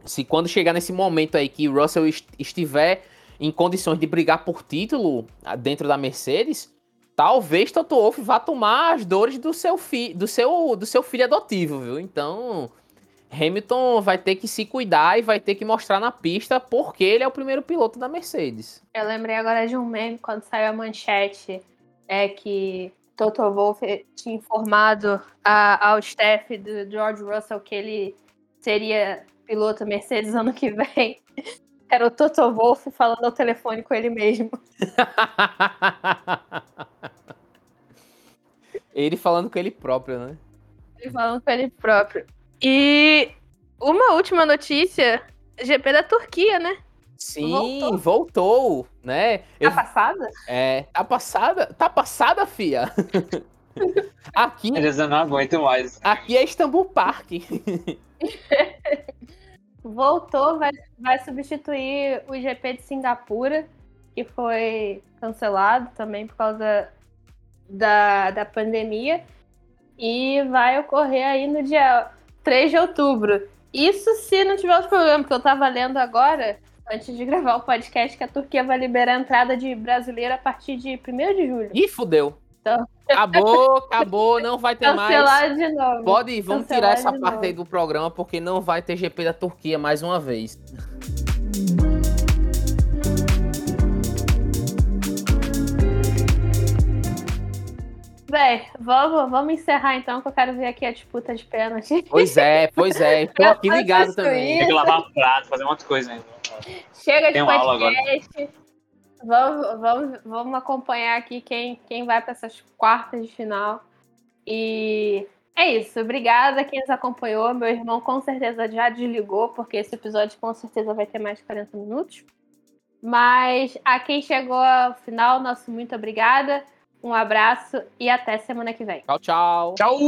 se quando chegar nesse momento aí que Russell est- estiver em condições de brigar por título ah, dentro da Mercedes, talvez Toto Wolff vá tomar as dores do seu, fi do seu, do seu filho adotivo, viu? Então, Hamilton vai ter que se cuidar e vai ter que mostrar na pista porque ele é o primeiro piloto da Mercedes.
Eu lembrei agora de um meme quando saiu a manchete é que Toto Wolff tinha informado a- ao staff do George Russell que ele seria piloto Mercedes ano que vem. (laughs) Era o Toto Wolff falando ao telefone com ele mesmo. (laughs)
ele falando com ele próprio, né?
Ele falando com ele próprio. E uma última notícia: GP da Turquia, né?
Sim,
Voltou.
voltou, né? Eu-
Tá passada?
é, tá passada, tá passada, fia. (laughs) aqui,
Eles eu não aguento mais.
aqui é Istanbul Park. (laughs)
Voltou, vai, vai substituir o GP de Singapura, que foi cancelado também por causa da, da pandemia. E vai ocorrer aí no dia 3 de outubro. Isso se não tiver outro problema, porque eu tava lendo agora, antes de gravar o podcast, que a Turquia vai liberar a entrada de brasileiro a partir de 1 de julho.
Ih, fudeu.
Então.
Acabou, (laughs) acabou, não vai ter mais.
Cancelar de novo.
Pode, vamos
Cancelar
tirar essa parte
novo.
aí do programa, porque não vai ter GP da Turquia mais uma vez.
Véi, vamos, vamos encerrar então, que eu quero ver aqui a disputa de pênalti.
Pois é, pois é. (laughs) Estou aqui ligado também.
Tem que lavar prato, fazer um monte de coisa ainda.
Chega de
Tem uma aula agora.
podcast. Vamos, vamos, vamos acompanhar aqui quem, quem vai para essas quartas de final. E é isso. Obrigada a quem nos acompanhou. Meu irmão com certeza já desligou, porque esse episódio com certeza vai ter mais de 40 minutos. Mas a quem chegou ao final, nosso muito obrigada. Um abraço e até semana que vem.
Tchau, tchau.
Tchau!